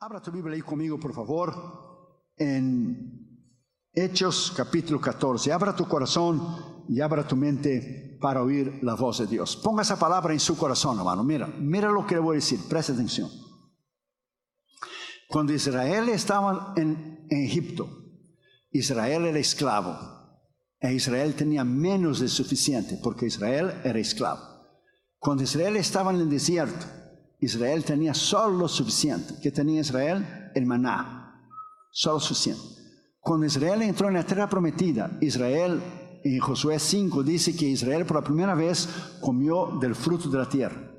Abra tu Biblia ahí conmigo, por favor, en Hechos capítulo 14. Abra tu corazón y abra tu mente para oír la voz de Dios. Ponga esa palabra en su corazón, hermano. Mira, mira lo que le voy a decir. Presta atención. Cuando Israel estaba en, Egipto, Israel era esclavo. E Israel tenía menos de suficiente porque Israel era esclavo. Cuando Israel estaba en el desierto, Israel tenía solo lo suficiente. ¿Qué tenía Israel? El maná. Solo suficiente. Cuando Israel entró en la tierra prometida, Israel en Josué 5 dice que Israel por la primera vez comió del fruto de la tierra.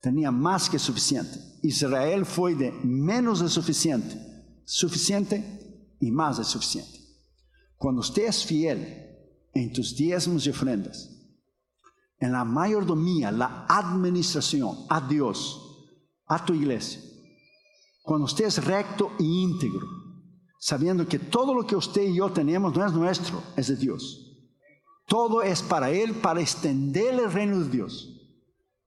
Tenía más que suficiente. Israel fue de menos de suficiente, suficiente y más de suficiente. Cuando usted fiel en tus diezmos y ofrendas, en la mayordomía, la administración a Dios, a tu iglesia. Cuando usted es recto e íntegro, sabiendo que todo lo que usted y yo tenemos no es nuestro, es de Dios. Todo es para Él, para extender el reino de Dios.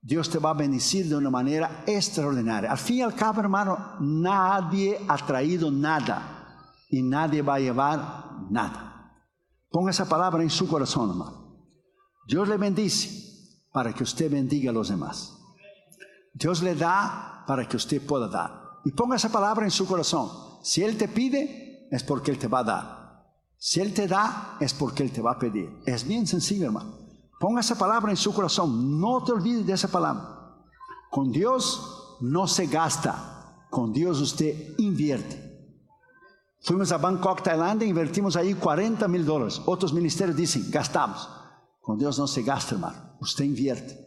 Dios te va a bendecir de una manera extraordinaria. Al fin y al cabo, hermano, nadie ha traído nada y nadie va a llevar nada. Ponga esa palabra en su corazón, hermano. Dios le bendice para que usted bendiga a los demás. Dios le da para que usted pueda dar. Y ponga esa palabra en su corazón. Si Él te pide, es porque Él te va a dar. Si Él te da, es porque Él te va a pedir. Es bien sencillo, hermano. Ponga esa palabra en su corazón. No te olvides de esa palabra. Con Dios no se gasta. Con Dios usted invierte. Fuimos a Bangkok, Tailandia, invertimos ahí 40 mil dólares. Otros ministerios dicen, gastamos. Con Dios no se gasta, hermano. Usted invierte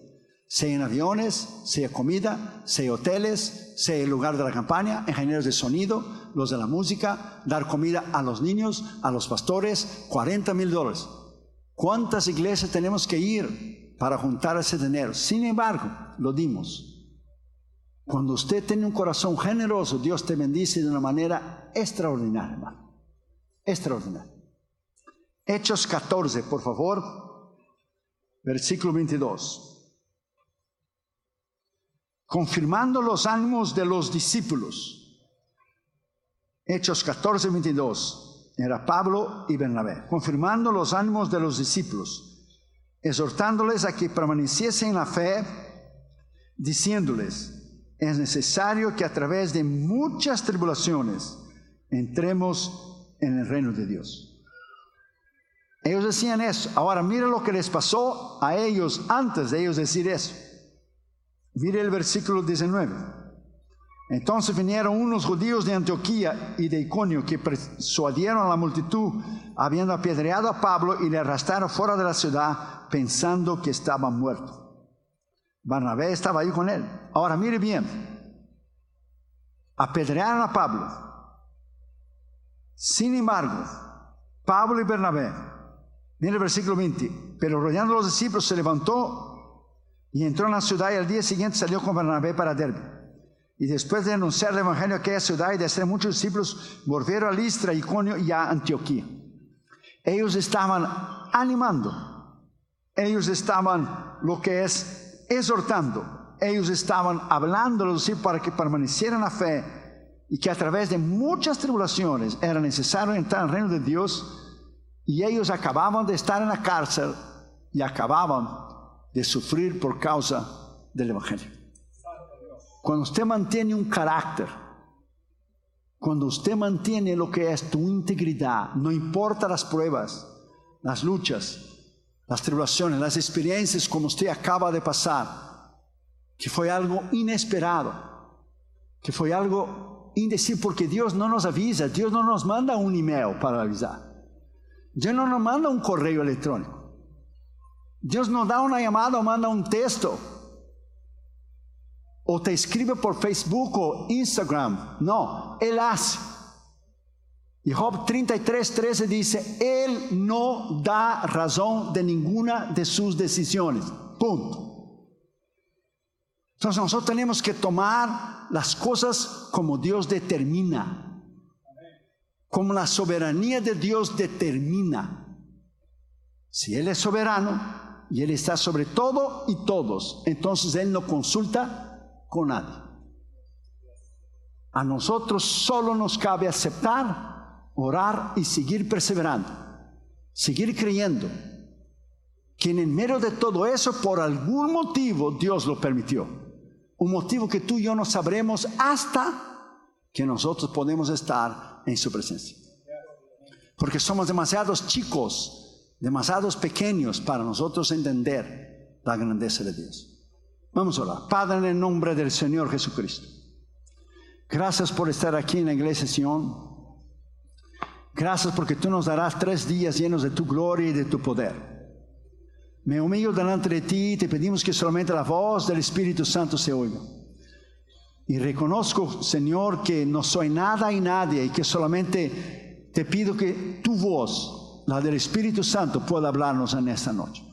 sea en aviones, sea comida, sea hoteles, sea el lugar de la campaña, ingenieros de sonido, los de la música, dar comida a los niños, a los pastores, 40 mil dólares. ¿Cuántas iglesias tenemos que ir para juntar ese dinero? Sin embargo, lo dimos. Cuando usted tiene un corazón generoso, Dios te bendice de una manera extraordinaria, hermano. Extraordinaria. Hechos 14, por favor, versículo 22 confirmando los ánimos de los discípulos. Hechos 14, 22. Era Pablo y Bernabé. Confirmando los ánimos de los discípulos, exhortándoles a que permaneciesen en la fe, diciéndoles, es necesario que a través de muchas tribulaciones entremos en el reino de Dios. Ellos decían eso. Ahora mira lo que les pasó a ellos antes de ellos decir eso. Mire el versículo 19. Entonces vinieron unos judíos de Antioquía y de Iconio que persuadieron a la multitud, habiendo apedreado a Pablo y le arrastraron fuera de la ciudad, pensando que estaba muerto. Barnabé estaba ahí con él. Ahora mire bien, apedrearon a Pablo. Sin embargo, Pablo y Bernabé, mire el versículo 20, pero rodeando a los discípulos se levantó y entró en la ciudad y al día siguiente salió con Bernabé para Derbe. Y después de anunciar el evangelio a aquella ciudad y de hacer muchos discípulos, volvieron a Listra, Iconio y a Antioquía. Ellos estaban animando, ellos estaban lo que es exhortando, ellos estaban hablando a los discípulos para que permanecieran la fe y que a través de muchas tribulaciones era necesario entrar al reino de Dios y ellos acababan de estar en la cárcel y acababan de sufrir por causa del Evangelio. Cuando usted mantiene un carácter, cuando usted mantiene lo que es tu integridad, no importa las pruebas, las luchas, las tribulaciones, las experiencias como usted acaba de pasar, que fue algo inesperado, que fue algo indecible, porque Dios no nos avisa, Dios no nos manda un email para avisar, Dios no nos manda un correo electrónico. Dios no da una llamada o manda un texto. O te escribe por Facebook o Instagram. No, Él hace. Y Job 33, 13 dice, Él no da razón de ninguna de sus decisiones. Punto. Entonces nosotros tenemos que tomar las cosas como Dios determina. Como la soberanía de Dios determina. Si Él es soberano, y Él está sobre todo y todos. Entonces Él no consulta con nadie. A nosotros solo nos cabe aceptar, orar y seguir perseverando, seguir creyendo que en medio de todo eso, por algún motivo, Dios lo permitió. Un motivo que tú y yo no sabremos hasta que nosotros podemos estar en su presencia. Porque somos demasiados chicos, demasiados pequeños para nosotros entender la grandeza de Dios. Vamos a orar. Padre, en el nombre del Señor Jesucristo. Gracias por estar aquí en la iglesia Sion. Gracias porque tú nos darás tres días llenos de tu gloria y de tu poder. Me humillo delante de ti y te pedimos que solamente la voz del Espíritu Santo se oiga. Y reconozco, Señor, que no soy nada y nadie y que solamente te pido que tu voz, la del Espíritu Santo, pueda hablarnos en esta noche.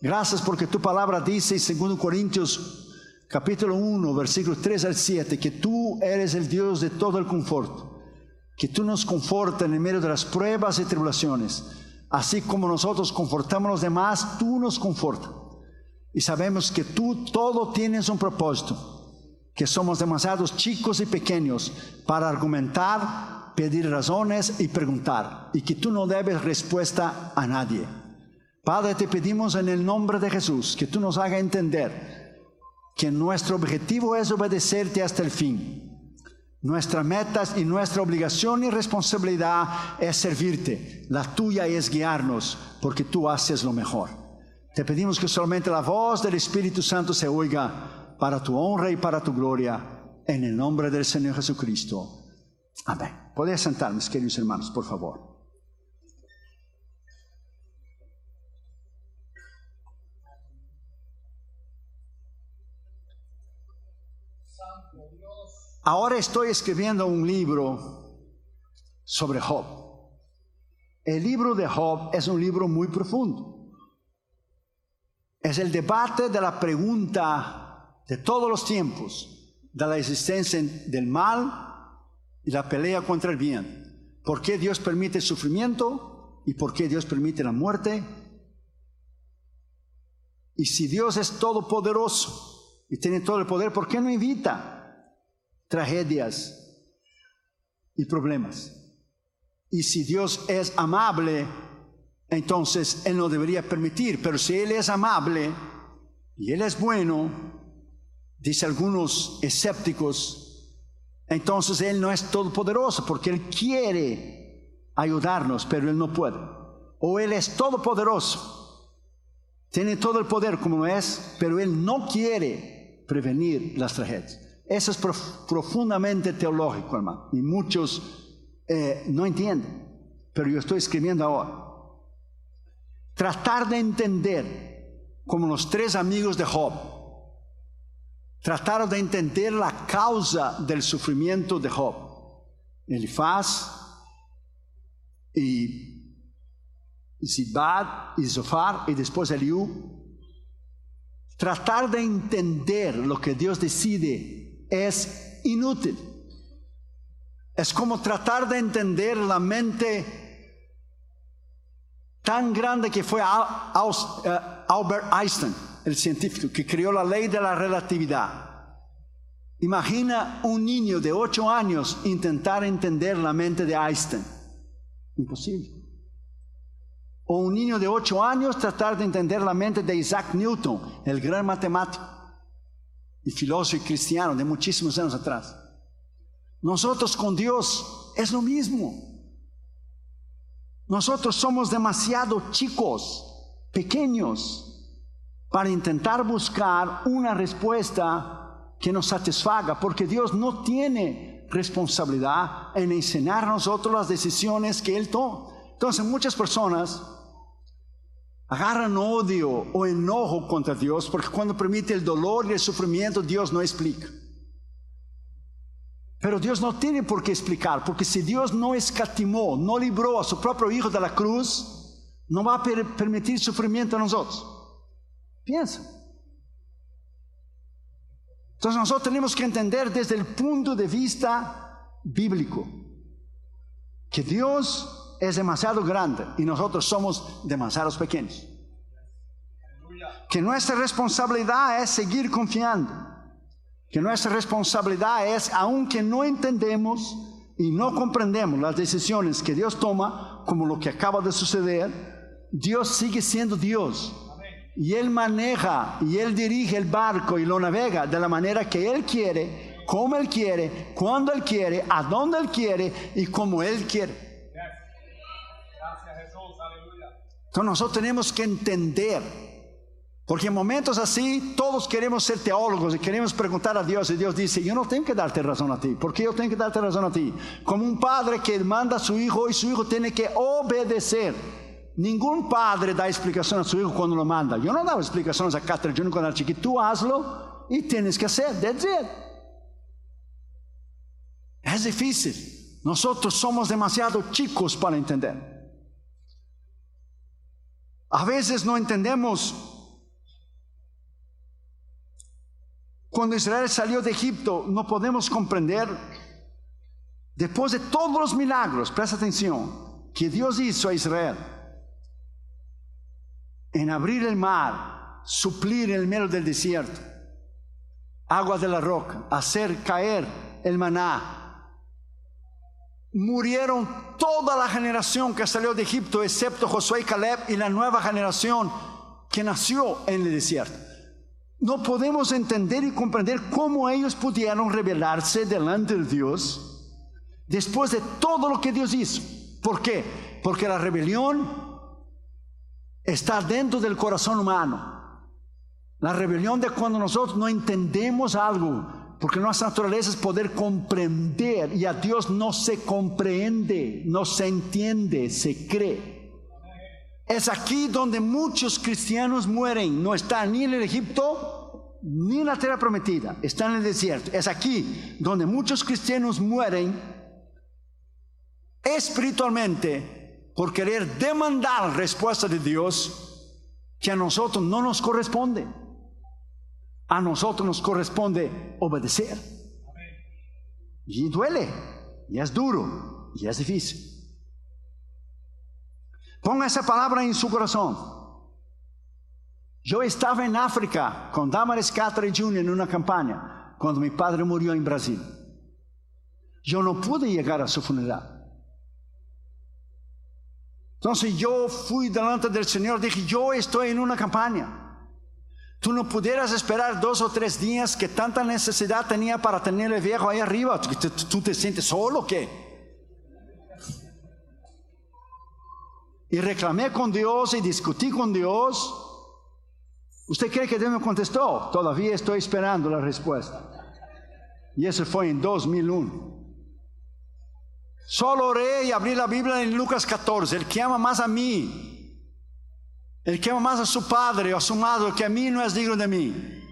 Gracias porque tu palabra dice en 2 Corintios capítulo 1, versículos 3 al 7, que tú eres el Dios de todo el confort, que tú nos confortas en medio de las pruebas y tribulaciones Así como nosotros confortamos a los demás, tú nos confortas. Y sabemos que tú todo tienes un propósito, que somos demasiados chicos y pequeños para argumentar, pedir razones y preguntar, y que tú no debes respuesta a nadie. Padre, te pedimos en el nombre de Jesús que tú nos haga entender que nuestro objetivo es obedecerte hasta el fin nuestra meta y nuestra obligación y responsabilidad es servirte. La tuya es guiarnos porque tú haces lo mejor. Te pedimos que solamente la voz del Espíritu Santo se oiga para tu honra y para tu gloria. En el nombre del Señor Jesucristo. Amén. Podéis sentar, queridos hermanos, por favor. Ahora estoy escribiendo un libro sobre Job. El libro de Job es un libro muy profundo. Es el debate de la pregunta de todos los tiempos, de la existencia del mal y la pelea contra el bien. ¿Por qué Dios permite el sufrimiento y por qué Dios permite la muerte? Y si Dios es todopoderoso y tiene todo el poder, ¿por qué no evita tragedias y problemas. Y si Dios es amable, entonces Él no debería permitir, pero si Él es amable y Él es bueno, dice algunos escépticos, entonces Él no es todopoderoso porque Él quiere ayudarnos, pero Él no puede. O Él es todopoderoso, tiene todo el poder como es, pero Él no quiere prevenir las tragedias. Eso es profundamente teológico, hermano. Y muchos eh, no entienden. Pero yo estoy escribiendo ahora. Tratar de entender, como los tres amigos de Job, trataron de entender la causa del sufrimiento de Job. Elifaz y Zibad y Zofar y después Eliú. Tratar de entender lo que Dios decide es inútil. Es como tratar de entender la mente tan grande que fue eh, Albert Einstein, el científico que creó la ley de la relatividad. Imagina un niño de 8 años intentar entender la mente de Einstein. Imposible. O un niño de 8 años tratar de entender la mente de Isaac Newton, el gran matemático y filósofo cristiano de muchísimos años atrás. Nosotros con Dios es lo mismo. Nosotros somos demasiado chicos, pequeños, para intentar buscar una respuesta que nos satisfaga, porque Dios no tiene responsabilidad en enseñar a nosotros las decisiones que Él toma. Entonces muchas personas agarran odio o enojo contra Dios porque cuando permite el dolor y el sufrimiento Dios no explica. Pero Dios no tiene por qué explicar, porque si Dios no escatimó, no libró a su propio Hijo de la cruz, no va a permitir sufrimiento a nosotros. Piensa. Entonces nosotros tenemos que entender desde el punto de vista bíblico que Dios es demasiado grande y nosotros somos demasiados pequeños. Que nuestra responsabilidad es seguir confiando. que nuestra responsabilidad es, aunque no entendemos y no comprendemos las decisiones que Dios toma, como lo que acaba de suceder, Dios sigue siendo Dios. Y Él maneja y Él dirige el barco y lo navega de la manera que Él quiere, como Él quiere, cuando Él quiere, a dónde Él quiere y como Él quiere. Entonces nosotros tenemos que entender porque en momentos así todos queremos ser teólogos y queremos preguntar a Dios y Dios dice, yo no tengo que darte razón a ti. ¿Por qué yo tengo que darte razón a ti? Como un padre que manda a su hijo y su hijo tiene que obedecer. Ningún padre da explicación a su hijo cuando lo manda. Yo no daba explicaciones a Catherine Junior cuando era chiquito. Tú hazlo y tienes que hacer. That's it. Es difícil. Nosotros somos demasiado chicos para entender. A veces no entendemos Cuando Israel salió de Egipto, no podemos comprender, después de todos los milagros, presta atención, que Dios hizo a Israel, en abrir el mar, suplir en el medio del desierto, agua de la roca, hacer caer el maná. Murieron toda la generación que salió de Egipto, excepto Josué y Caleb y la nueva generación que nació en el desierto. No podemos entender y comprender cómo ellos pudieron rebelarse delante de Dios después de todo lo que Dios hizo. ¿Por qué? Porque la rebelión está dentro del corazón humano. La rebelión de cuando nosotros no entendemos algo, porque nuestra naturaleza es poder comprender y a Dios no se comprende, no se entiende, se cree. Es aquí donde muchos cristianos mueren. No están ni en el Egipto ni en la tierra prometida. Están en el desierto. Es aquí donde muchos cristianos mueren espiritualmente por querer demandar respuesta de Dios que a nosotros no nos corresponde. A nosotros nos corresponde obedecer. Y duele, y es duro, y es difícil. Ponga esa palabra en su corazón. Yo estaba en África con Damaris Catherine Jr. en una campaña cuando mi padre murió en Brasil. Yo no pude llegar a su funeral. Entonces yo fui delante del Señor, dije, yo estoy en una campaña. Tú no pudieras esperar dos o tres días que tanta necesidad tenía para tener el viejo ahí arriba. ¿Tú te sientes solo o qué? y reclamé con Dios y discutí con Dios, ¿usted cree que Dios me contestó? Todavía estoy esperando la respuesta. Y eso fue en 2001. Solo oré y abrí la Biblia en Lucas 14. El que ama más a mí, el que ama más a su padre o a su madre que a mí no es digno de mí.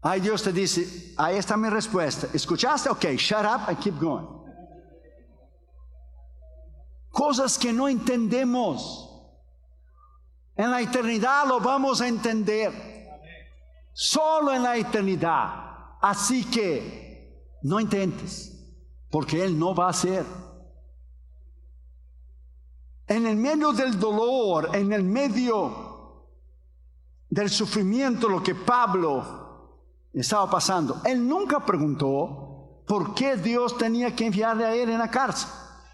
Ay, Dios te dice, ahí está mi respuesta. ¿Escuchaste? Ok, shut up and keep going cosas que no entendemos. En la eternidad lo vamos a entender. Solo en la eternidad. Así que no intentes, porque Él no va a hacer. En el medio del dolor, en el medio del sufrimiento, lo que Pablo estaba pasando, Él nunca preguntó por qué Dios tenía que enviarle a Él en la cárcel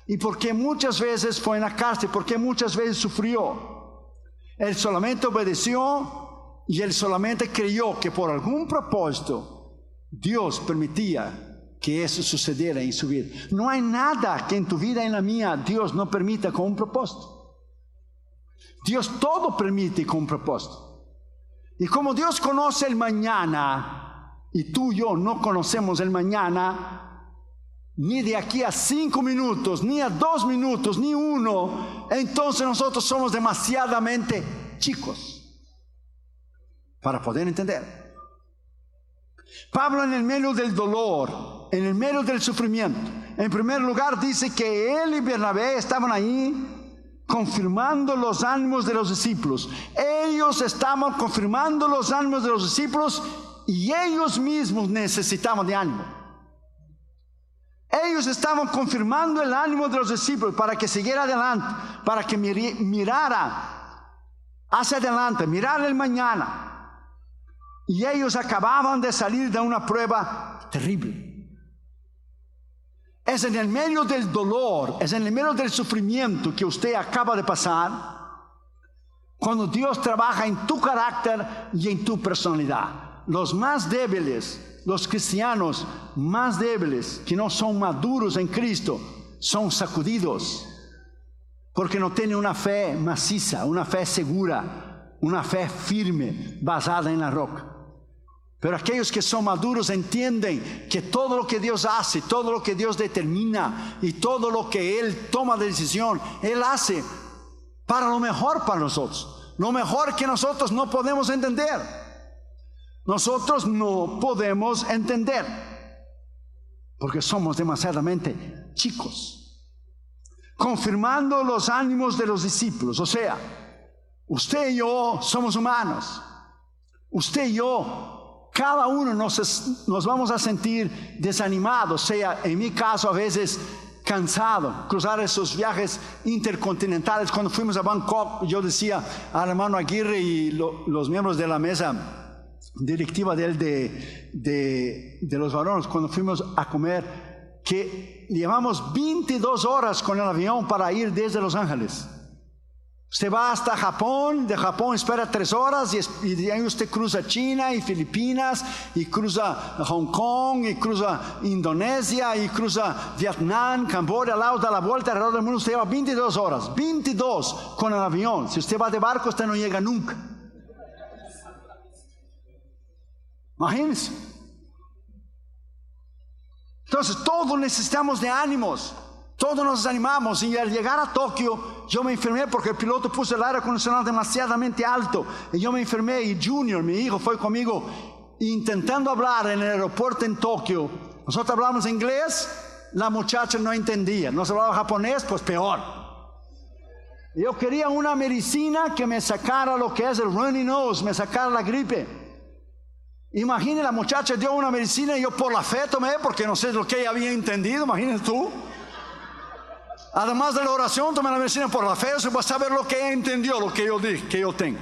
y porque muchas veces fue en la cárcel, porque muchas veces sufrió. Él solamente obedeció y él solamente creyó que por algún propósito Dios permitía que eso sucediera en su vida. No hay nada que en tu vida y en la mía Dios no permita con un propósito. Dios todo permite con un propósito. Y como Dios conoce el mañana y tú y yo no conocemos el mañana, ni de aquí a cinco minutos, ni a dos minutos, ni uno, entonces nosotros somos demasiadamente chicos para poder entender. Pablo en el medio del dolor, en el medio del sufrimiento, en primer lugar dice que él y Bernabé estaban ahí confirmando los ánimos de los discípulos. Ellos estaban confirmando los ánimos de los discípulos y ellos mismos necesitaban de ánimo. Ellos estaban confirmando el ánimo de los discípulos para que siguiera adelante, para que mirara hacia adelante, mirar el mañana. Y ellos acababan de salir de una prueba terrible. Es en el medio del dolor, es en el medio del sufrimiento que usted acaba de pasar, cuando Dios trabaja en tu carácter y en tu personalidad. Los más débiles, los cristianos más débiles, que no son maduros en Cristo, son sacudidos, porque no tienen una fe maciza, una fe segura, una fe firme, basada en la roca. Pero aquellos que son maduros entienden que todo lo que Dios hace, todo lo que Dios determina y todo lo que Él toma de decisión, Él hace para lo mejor para nosotros. Lo mejor que nosotros no podemos entender. Nosotros no podemos entender. Porque somos demasiadamente chicos. Confirmando los ánimos de los discípulos. O sea, usted y yo somos humanos. Usted y yo cada uno nos, nos vamos a sentir desanimados, sea en mi caso a veces cansado, cruzar esos viajes intercontinentales. Cuando fuimos a Bangkok, yo decía al hermano Aguirre y los miembros de la mesa directiva de, de, de los varones, cuando fuimos a comer, que llevamos 22 horas con el avión para ir desde Los Ángeles. Usted va hasta Japón, de Japón espera tres horas y, de ahí usted cruza China y Filipinas y cruza Hong Kong y cruza Indonesia y cruza Vietnam, Camboya, Laos, da la vuelta alrededor del mundo. Usted lleva 22 horas, 22 con el avión. Si usted va de barco, usted no llega nunca. Imagínense. Entonces, todos necesitamos de ánimos. Todos nos animamos y al llegar a Tokio yo me enfermé porque el piloto puso el aire acondicionado demasiadamente alto y yo me enfermé y Junior, mi hijo, fue conmigo intentando hablar en el aeropuerto en Tokio. Nosotros hablamos inglés, la muchacha no entendía. Nos hablaba japonés, pues peor. Yo quería una medicina que me sacara lo que es el runny nose, me sacara la gripe. Imagine la muchacha dio una medicina y yo por la fe tomé porque no sé lo que ella había entendido, imagínate tú. Además de la oración, tome la medicina por la fe, usted va a saber lo que entendió, lo que yo dije, que yo tengo.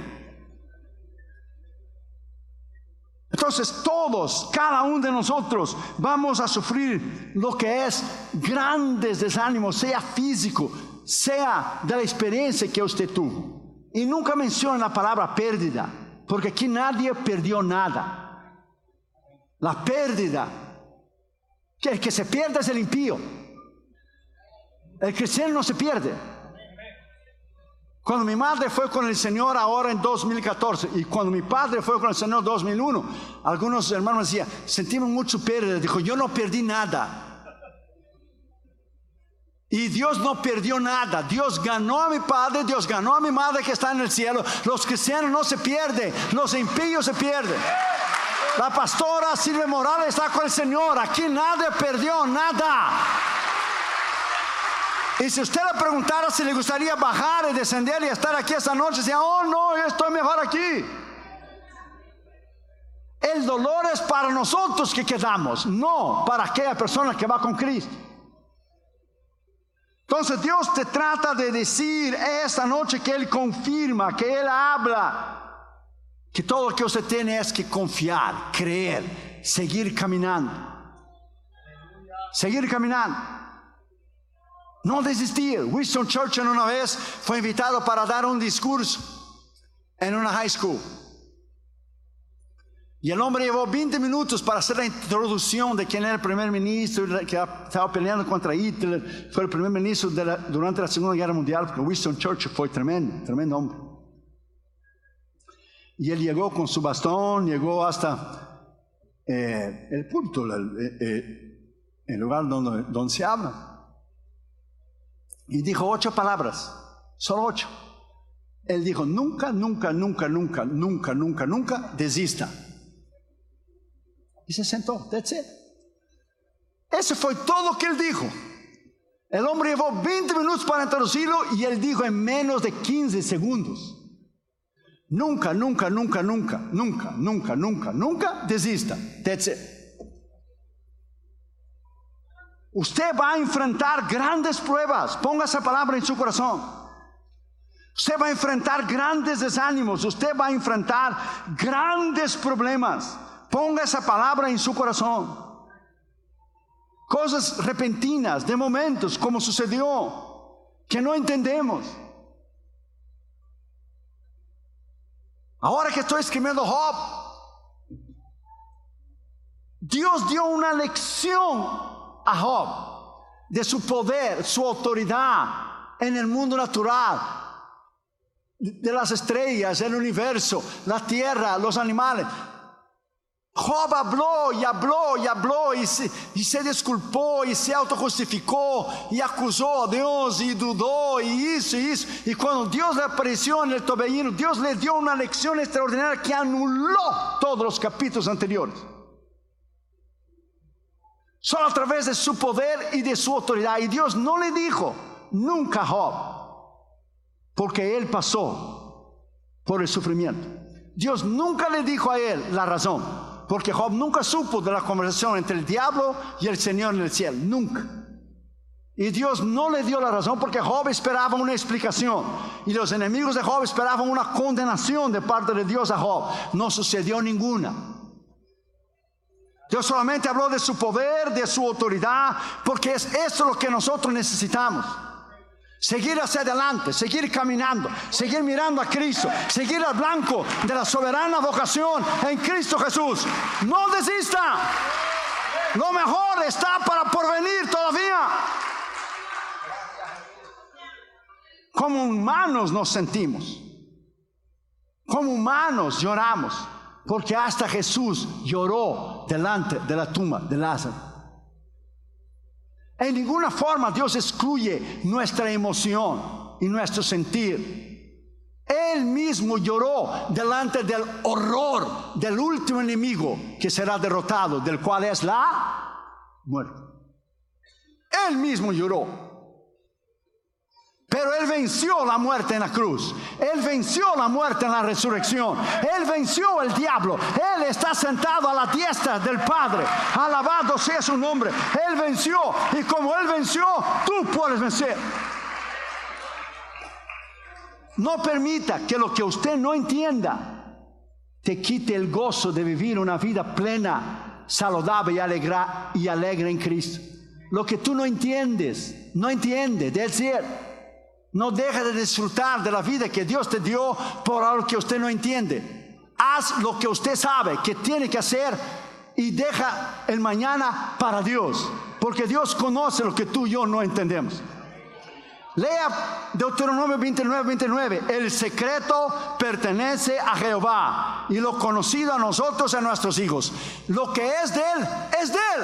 Entonces todos, cada uno de nosotros, vamos a sufrir lo que es grandes desánimos, sea físico, sea de la experiencia que usted tuvo. Y nunca menciona la palabra pérdida, porque aquí nadie perdió nada. La pérdida, que el que se pierde es el impío. El cristiano no se pierde. Cuando mi madre fue con el Señor ahora en 2014 y cuando mi padre fue con el Señor en 2001, algunos hermanos decían, sentimos mucho pérdida. Dijo, yo no perdí nada. Y Dios no perdió nada. Dios ganó a mi padre, Dios ganó a mi madre que está en el cielo. Los cristianos no se pierden, los impíos se pierden. La pastora Silvia Morales está con el Señor. Aquí nadie perdió nada. Y si usted le preguntara si le gustaría bajar y descender y estar aquí esta noche, decía, oh no, yo estoy mejor aquí. El dolor es para nosotros que quedamos, no para aquella persona que va con Cristo. Entonces Dios te trata de decir esta noche que Él confirma, que Él habla, que todo lo que usted tiene es que confiar, creer, seguir caminando. Seguir caminando. No desistir. Winston Churchill una vez fue invitado para dar un discurso en una high school. Y el hombre llevó 20 minutos para hacer la introducción de quién era el primer ministro que estaba peleando contra Hitler. Fue el primer ministro durante la Segunda Guerra Mundial, porque Winston Churchill fue tremendo, tremendo hombre. Y él llegó con su bastón, llegó hasta eh, el punto, el, eh, el, lugar donde, donde se habla. Y dijo ocho palabras, solo ocho. Él dijo, nunca, nunca, nunca, nunca, nunca, nunca, nunca desista. Y se sentó, that's it. Eso fue todo que él dijo. El hombre llevó 20 minutos para introducirlo y él dijo en menos de 15 segundos. Nunca, nunca, nunca, nunca, nunca, nunca, nunca, nunca desista. That's it. Usted va a enfrentar grandes pruebas. Ponga esa palabra en su corazón. Usted va a enfrentar grandes desánimos, usted va a enfrentar grandes problemas. Ponga esa palabra en su corazón. Cosas repentinas, de momentos, como sucedió, que no entendemos. Ahora que estoy escribiendo Job, Dios dio una lección a Job de su poder, su autoridad en el mundo natural, de las estrellas, el universo, la tierra, los animales. Job habló y habló y habló y se, disculpó y se autojustificó y acusó a Dios y dudó y hizo y hizo. Y cuando Dios le apareció en el torbellino, Dios le dio una lección extraordinaria que anuló todos los capítulos anteriores. Solo a través de su poder y de su autoridad. Y Dios no le dijo nunca a Job, porque él pasó por el sufrimiento. Dios nunca le dijo a él la razón porque Job nunca supo de la conversación entre el diablo y el Señor en el cielo, nunca. Y Dios no le dio la razón porque Job esperaba una explicación. Y los enemigos de Job esperaban una condenación de parte de Dios a Job. No sucedió ninguna. Dios solamente habló de su poder, de su autoridad, porque es eso lo que nosotros necesitamos. Seguir hacia adelante, seguir caminando, seguir mirando a Cristo, seguir al blanco de la soberana vocación en Cristo Jesús. No desista. Lo mejor está para porvenir todavía. Como humanos nos sentimos. Como humanos lloramos. Porque hasta Jesús lloró delante de la tumba de Lázaro. En ninguna forma Dios excluye nuestra emoción y nuestro sentir. Él mismo lloró delante del horror del último enemigo que será derrotado, del cual es la muerte. Él mismo lloró. Pero Él venció la muerte en la cruz. Él venció la muerte en la resurrección. Él venció el diablo. Él está sentado a la diestra del Padre. Alabado sea su nombre. Él venció. Y como Él venció, tú puedes vencer. No permita que lo que usted no entienda te quite el gozo de vivir una vida plena, saludable y alegre, y alegre en Cristo. Lo que tú no entiendes, no entiende, del cielo no deja de disfrutar de la vida que Dios te dio por algo que usted no entiende. Haz lo que usted sabe que tiene que hacer y deja el mañana para Dios, porque Dios conoce lo que tú y yo no entendemos. Lea Deuteronomio 29, 29. El secreto pertenece a Jehová y lo conocido a nosotros y a nuestros hijos. Lo que es de Él, es de Él.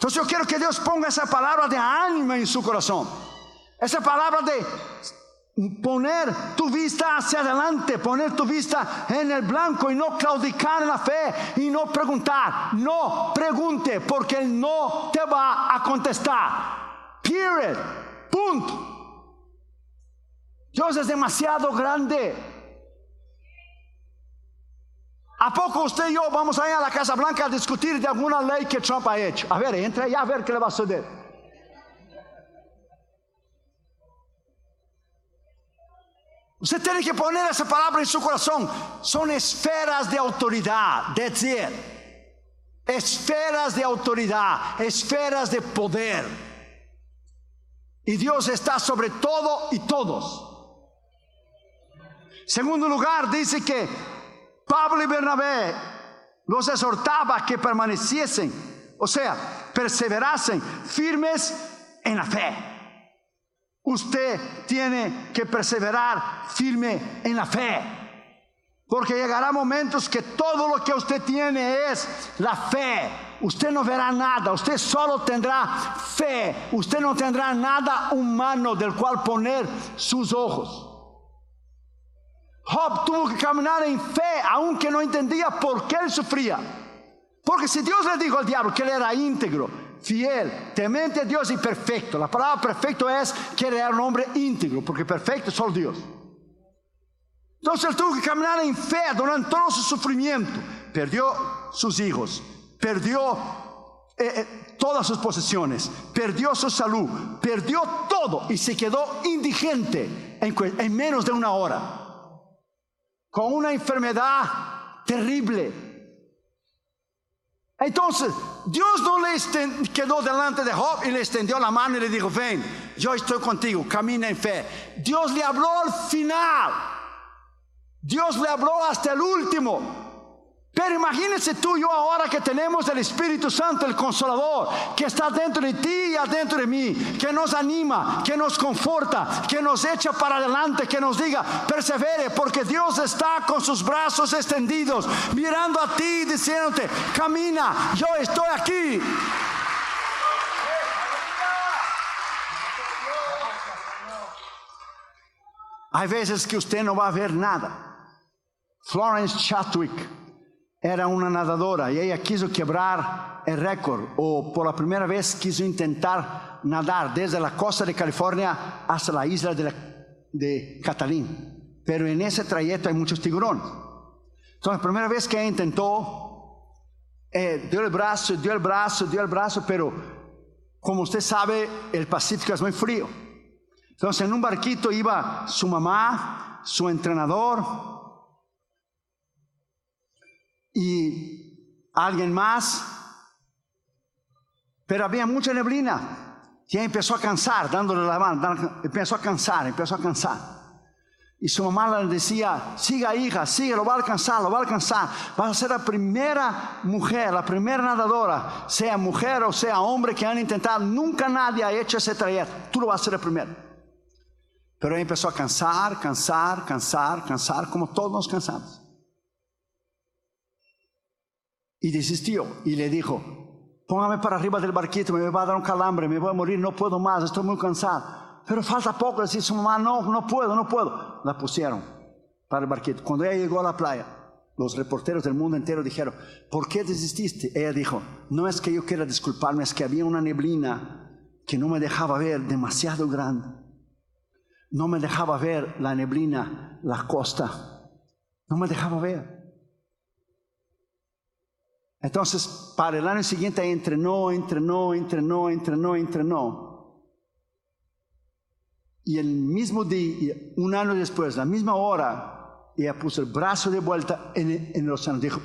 Entonces yo quiero que Dios ponga esa palabra de ánimo en su corazón. Esa palabra de poner tu vista hacia adelante, poner tu vista en el blanco y no claudicar en la fe y no preguntar. No pregunte porque Él no te va a contestar. Period. Punto. Dios es demasiado grande ¿A poco usted y yo vamos a ir a la Casa Blanca a discutir de alguna ley que Trump ha hecho? A ver, entre allá a ver qué le va a suceder. Usted tiene que poner esa palabra en su corazón. Son esferas de autoridad, decir, esferas de autoridad, esferas de poder. Y Dios está sobre todo y todos. Segundo lugar, dice que Pablo y Bernabé los exhortaba que permaneciesen, o sea, perseverasen firmes en la fe. Usted tiene que perseverar firme en la fe. Porque llegará momentos que todo lo que usted tiene es la fe. Usted no verá nada, usted solo tendrá fe. Usted no tendrá nada humano del cual poner sus ojos. Job tuvo que caminar en fe, aunque no entendía por qué él sufría. Porque si Dios le dijo al diablo que él era íntegro, fiel, temente a Dios y perfecto, la palabra perfecto es que él era un hombre íntegro, porque perfecto es solo Dios. Entonces él tuvo que caminar en fe durante todo su sufrimiento. Perdió sus hijos, perdió eh, eh, todas sus posesiones, perdió su salud, perdió todo y se quedó indigente en, menos de una hora, con una enfermedad terrible. Entonces, Dios no le quedó delante de Job y le extendió la mano y le dijo, ven, yo estoy contigo, camina en fe. Dios le habló al final. Dios le habló hasta el último. Pero imagínense tú y yo ahora que tenemos el Espíritu Santo, el Consolador, que está dentro de ti y adentro de mí, que nos anima, que nos conforta, que nos echa para adelante, que nos diga, persevere, porque Dios está con sus brazos extendidos, mirando a ti, diciéndote, camina, yo estoy aquí. Hay veces que usted no va a ver nada. Florence Chatwick era una nadadora y ella quiso quebrar el récord o por la primera vez quiso intentar nadar desde la costa de California hasta la isla de, de Catalín. Pero en ese trayecto hay muchos tiburones. Entonces, la primera vez que ella intentó, eh, dio el brazo, dio el brazo, dio el brazo, pero como usted sabe, el Pacífico es muy frío. Entonces, en un barquito iba su mamá, su entrenador, y alguien más, pero había mucha neblina. Y ella empezó a cansar, dándole la mano, empezó a cansar, empezó a cansar. Y su mamá le decía, siga hija, siga, lo va a alcanzar, lo va a alcanzar. Vas a ser la primera mujer, la primera nadadora, sea mujer o sea hombre que han intentado. Nunca nadie ha hecho ese trayecto. Tú lo vas a ser el primero. Pero ella empezó a cansar, cansar, cansar, cansar, como todos nos cansamos. Y desistió y le dijo, póngame para arriba del barquito, me va a dar un calambre, me voy a morir, no puedo más, estoy muy cansado. Pero falta poco, decía su mamá, no, no puedo, no puedo. La pusieron para el barquito. Cuando ella llegó a la playa, los reporteros del mundo entero dijeron, ¿por qué desististe? Ella dijo, no es que yo quiera disculparme, es que había una neblina que no me dejaba ver demasiado grande. No me dejaba ver la neblina, la costa. No me dejaba ver. Entonces, para el año siguiente entrenó, entrenó, entrenó, entrenó, entrenó. Y el mismo día, un año después, la misma hora, ella puso el brazo de vuelta en, el océano. Dijo,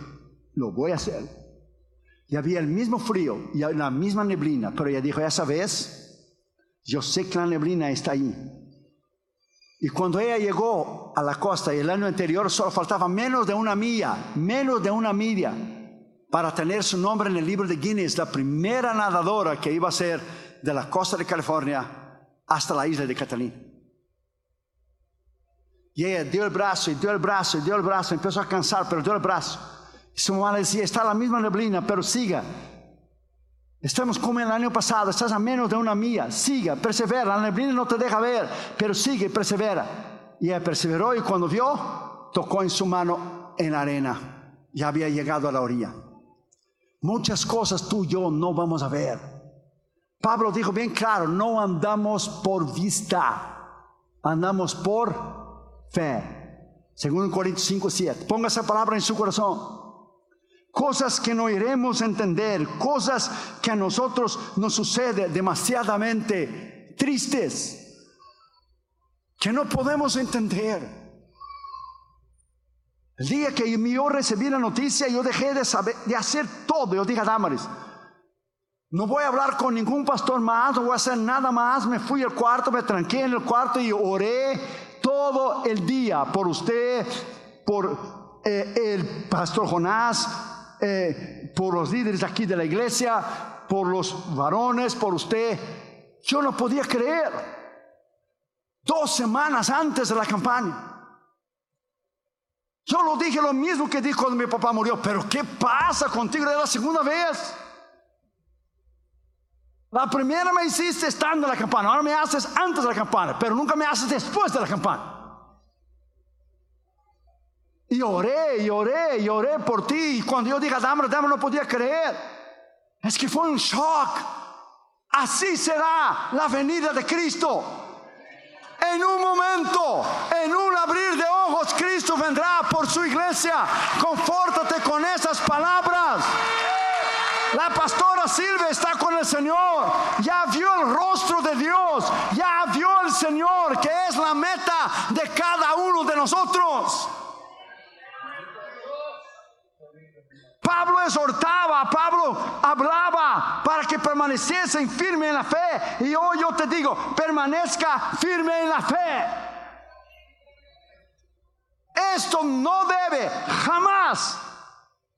lo voy a hacer. Y había el mismo frío y la misma neblina, pero ella dijo, esa vez, yo sé que la neblina está ahí. Y cuando ella llegó a la costa el año anterior solo faltaba menos de una milla, menos de una milla para tener su nombre en el libro de Guinness, la primera nadadora que iba a ser de la costa de California hasta la isla de Catalina. Y ella dio el brazo, y dio el brazo, y dio el brazo, empezó a cansar, pero dio el brazo. Y su mamá le decía, está la misma neblina, pero siga. Estamos como el año pasado, estás a menos de una milla, siga, persevera, la neblina no te deja ver, pero sigue, persevera. Y ella perseveró y cuando vio, tocó en su mano en la arena. Ya había llegado a la orilla. Muchas cosas tú y yo no vamos a ver. Pablo dijo bien claro, no andamos por vista, andamos por fe. Según Corintios 5, 7. Ponga esa palabra en su corazón. Cosas que no iremos a entender, cosas que a nosotros nos sucede demasiadamente tristes, que no podemos entender. El día que yo recibí la noticia, yo dejé de, saber, de hacer todo. Yo dije a no voy a hablar con ningún pastor más, no voy a hacer nada más. Me fui al cuarto, me tranqué en el cuarto y oré todo el día por usted, por eh, el pastor Jonás, eh, por los líderes aquí de la iglesia, por los varones, por usted. Yo no podía creer. Dos semanas antes de la campaña. Yo lo dije lo mismo que dije cuando mi papá murió, pero ¿qué pasa contigo? Es la segunda vez. La primera me hiciste estando en la campana, ahora me haces antes de la campana, pero nunca me haces después de la campana. Y oré, y oré, y oré por ti. Y cuando yo dije, dame, dame, no podía creer. Es que fue un shock. Así será la venida de Cristo. En un momento, en un abrir de ojos, Cristo vendrá por su iglesia. Confórtate con esas palabras. La pastora Silvia está con el Señor. Ya vio el rostro de Dios. Ya vio el Señor, que es la meta de cada uno de nosotros. Pablo exhortaba, Pablo hablaba para que permaneciesen firme en la fe. Y hoy yo te digo, permanezca firme en la fe. Esto no debe jamás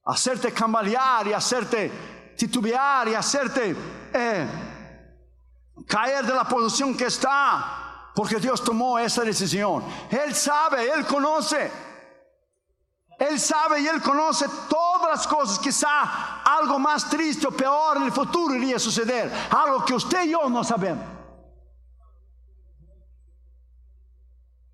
hacerte cambalear y hacerte titubear y hacerte eh, caer de la posición que está, porque Dios tomó esa decisión. Él sabe, Él conoce. Él sabe y Él conoce las cosas. Quizá algo más triste o peor en el futuro iría a suceder. Algo que usted y yo no sabemos.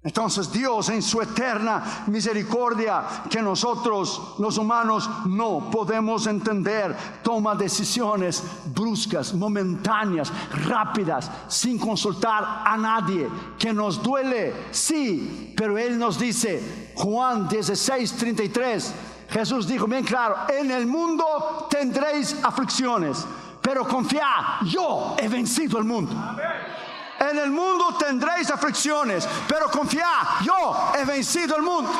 Entonces Dios en su eterna misericordia que nosotros los humanos no podemos entender, toma decisiones bruscas, momentáneas, rápidas, sin consultar a nadie, que nos duele, sí, pero Él nos dice, Juan 16, 33, Jesús dijo bien claro, en el mundo tendréis aflicciones, pero confiad, yo he vencido el mundo. En el mundo tendréis aflicciones, pero confiad, yo he vencido el mundo.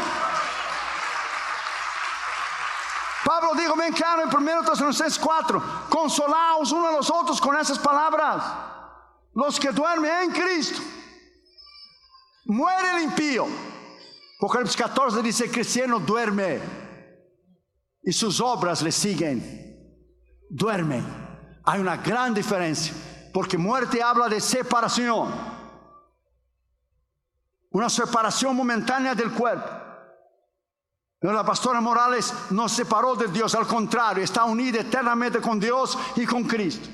Pablo dijo bien claro en 1 Tesalonicenses 4, consolaos unos a los otros con esas palabras. Los que duermen en Cristo, muere el impío. Apocalipsis 14 dice, el cristiano duerme y sus obras le siguen. Duerme. Hay una gran diferencia porque muerte habla de separación. Una separación momentánea del cuerpo. Pero la pastora Morales no separó de Dios, al contrario, está unida eternamente con Dios y con Cristo.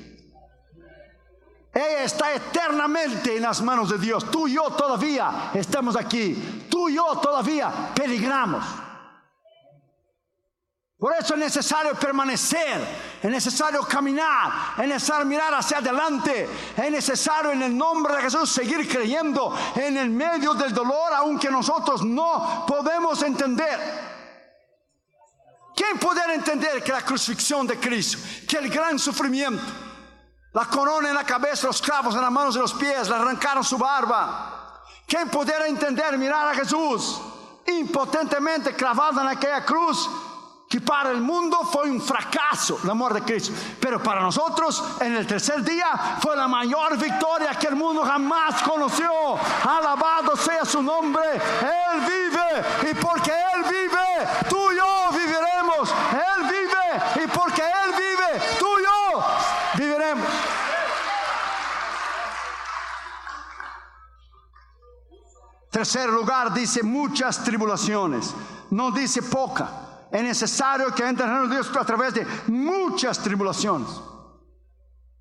Ella está eternamente en las manos de Dios. Tú y yo todavía estamos aquí. Tú y yo todavía peligramos. Por eso es necesario permanecer, es necesario caminar, es necesario mirar hacia adelante, es necesario en el nombre de Jesús seguir creyendo en el medio del dolor, aunque nosotros no podemos entender. ¿Quién puede entender que la crucifixión de Cristo, que el gran sufrimiento, la corona en la cabeza, los clavos en las manos y los pies, le arrancaron su barba? ¿Quién pudiera entender, mirar a Jesús impotentemente clavado en aquella cruz? Que para el mundo fue un fracaso la muerte de Cristo, pero para nosotros en el tercer día fue la mayor victoria que el mundo jamás conoció. Alabado sea su nombre, Él vive y porque Él vive, tú y yo viviremos. Él vive y porque Él vive, tú y yo viviremos. Tercer lugar dice muchas tribulaciones, no dice poca es necesario que entren en Dios a través de muchas tribulaciones.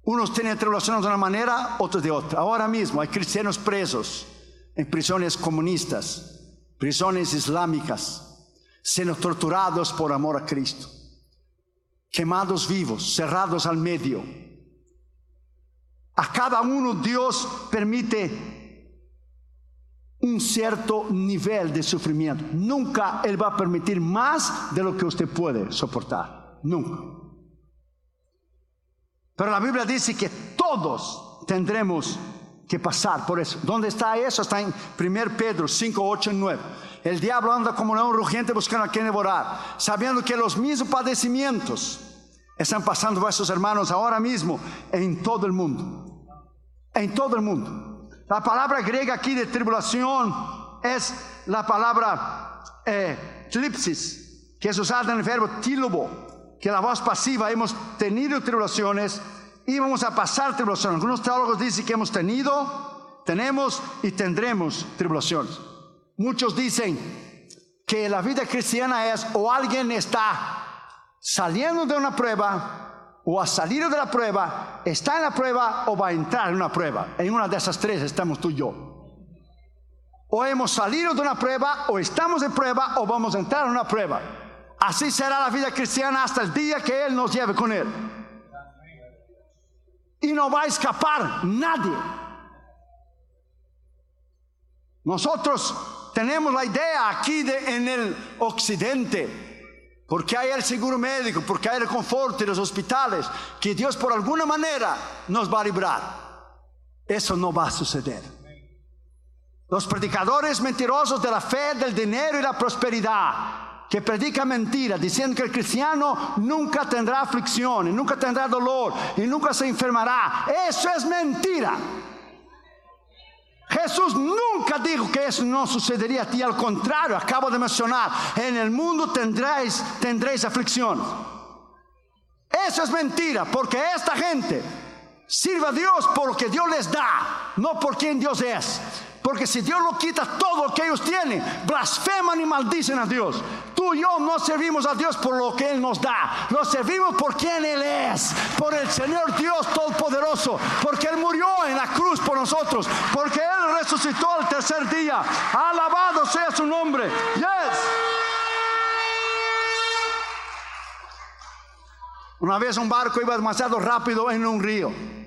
Unos tienen tribulaciones de una manera, otros de otra. Ahora mismo hay cristianos presos en prisiones comunistas, prisiones islámicas, siendo torturados por amor a Cristo, quemados vivos, cerrados al medio. A cada uno Dios permite un cierto nivel de sufrimiento. Nunca Él va a permitir más de lo que usted puede soportar. Nunca. Pero la Biblia dice que todos tendremos que pasar por eso. ¿Dónde está eso? Está en 1 Pedro 5, 8 y 9. El diablo anda como un rugiente buscando a quien devorar, sabiendo que los mismos padecimientos están pasando vuestros hermanos ahora mismo en todo el mundo. En todo el mundo. La palabra griega aquí de tribulación es la palabra eh, que es usada en el verbo tílobo, que la voz pasiva. Hemos tenido tribulaciones y vamos a pasar tribulaciones. Algunos teólogos dicen que hemos tenido, tenemos y tendremos tribulaciones. Muchos dicen que la vida cristiana es o alguien está saliendo de una prueba o ha salido de la prueba, está en la prueba o va a entrar en una prueba. En una de esas tres estamos tú y yo. O hemos salido de una prueba, o estamos en prueba, o vamos a entrar en una prueba. Así será la vida cristiana hasta el día que Él nos lleve con Él. Y no va a escapar nadie. Nosotros tenemos la idea aquí de, en el occidente porque hay el seguro médico, porque hay el confort de los hospitales, que Dios por alguna manera nos va a librar. Eso no va a suceder. Los predicadores mentirosos de la fe, del dinero y la prosperidad, que predican mentira, diciendo que el cristiano nunca tendrá aflicción, y nunca tendrá dolor, y nunca se enfermará. Eso es mentira. Jesús nunca dijo que eso no sucedería a ti, al contrario, acabo de mencionar, en el mundo tendréis, aflicción. Eso es mentira, porque esta gente sirve a Dios por lo que Dios les da, no por quien Dios es. Porque si Dios lo quita todo lo que ellos tienen, blasfeman y maldicen a Dios. Tú y yo no servimos a Dios por lo que Él nos da, lo servimos por quien Él es, por el Señor Dios Todopoderoso, porque Él murió en la cruz por nosotros, porque Él resucitó al tercer día. Alabado sea su nombre. Yes. Una vez un barco iba demasiado rápido en un río.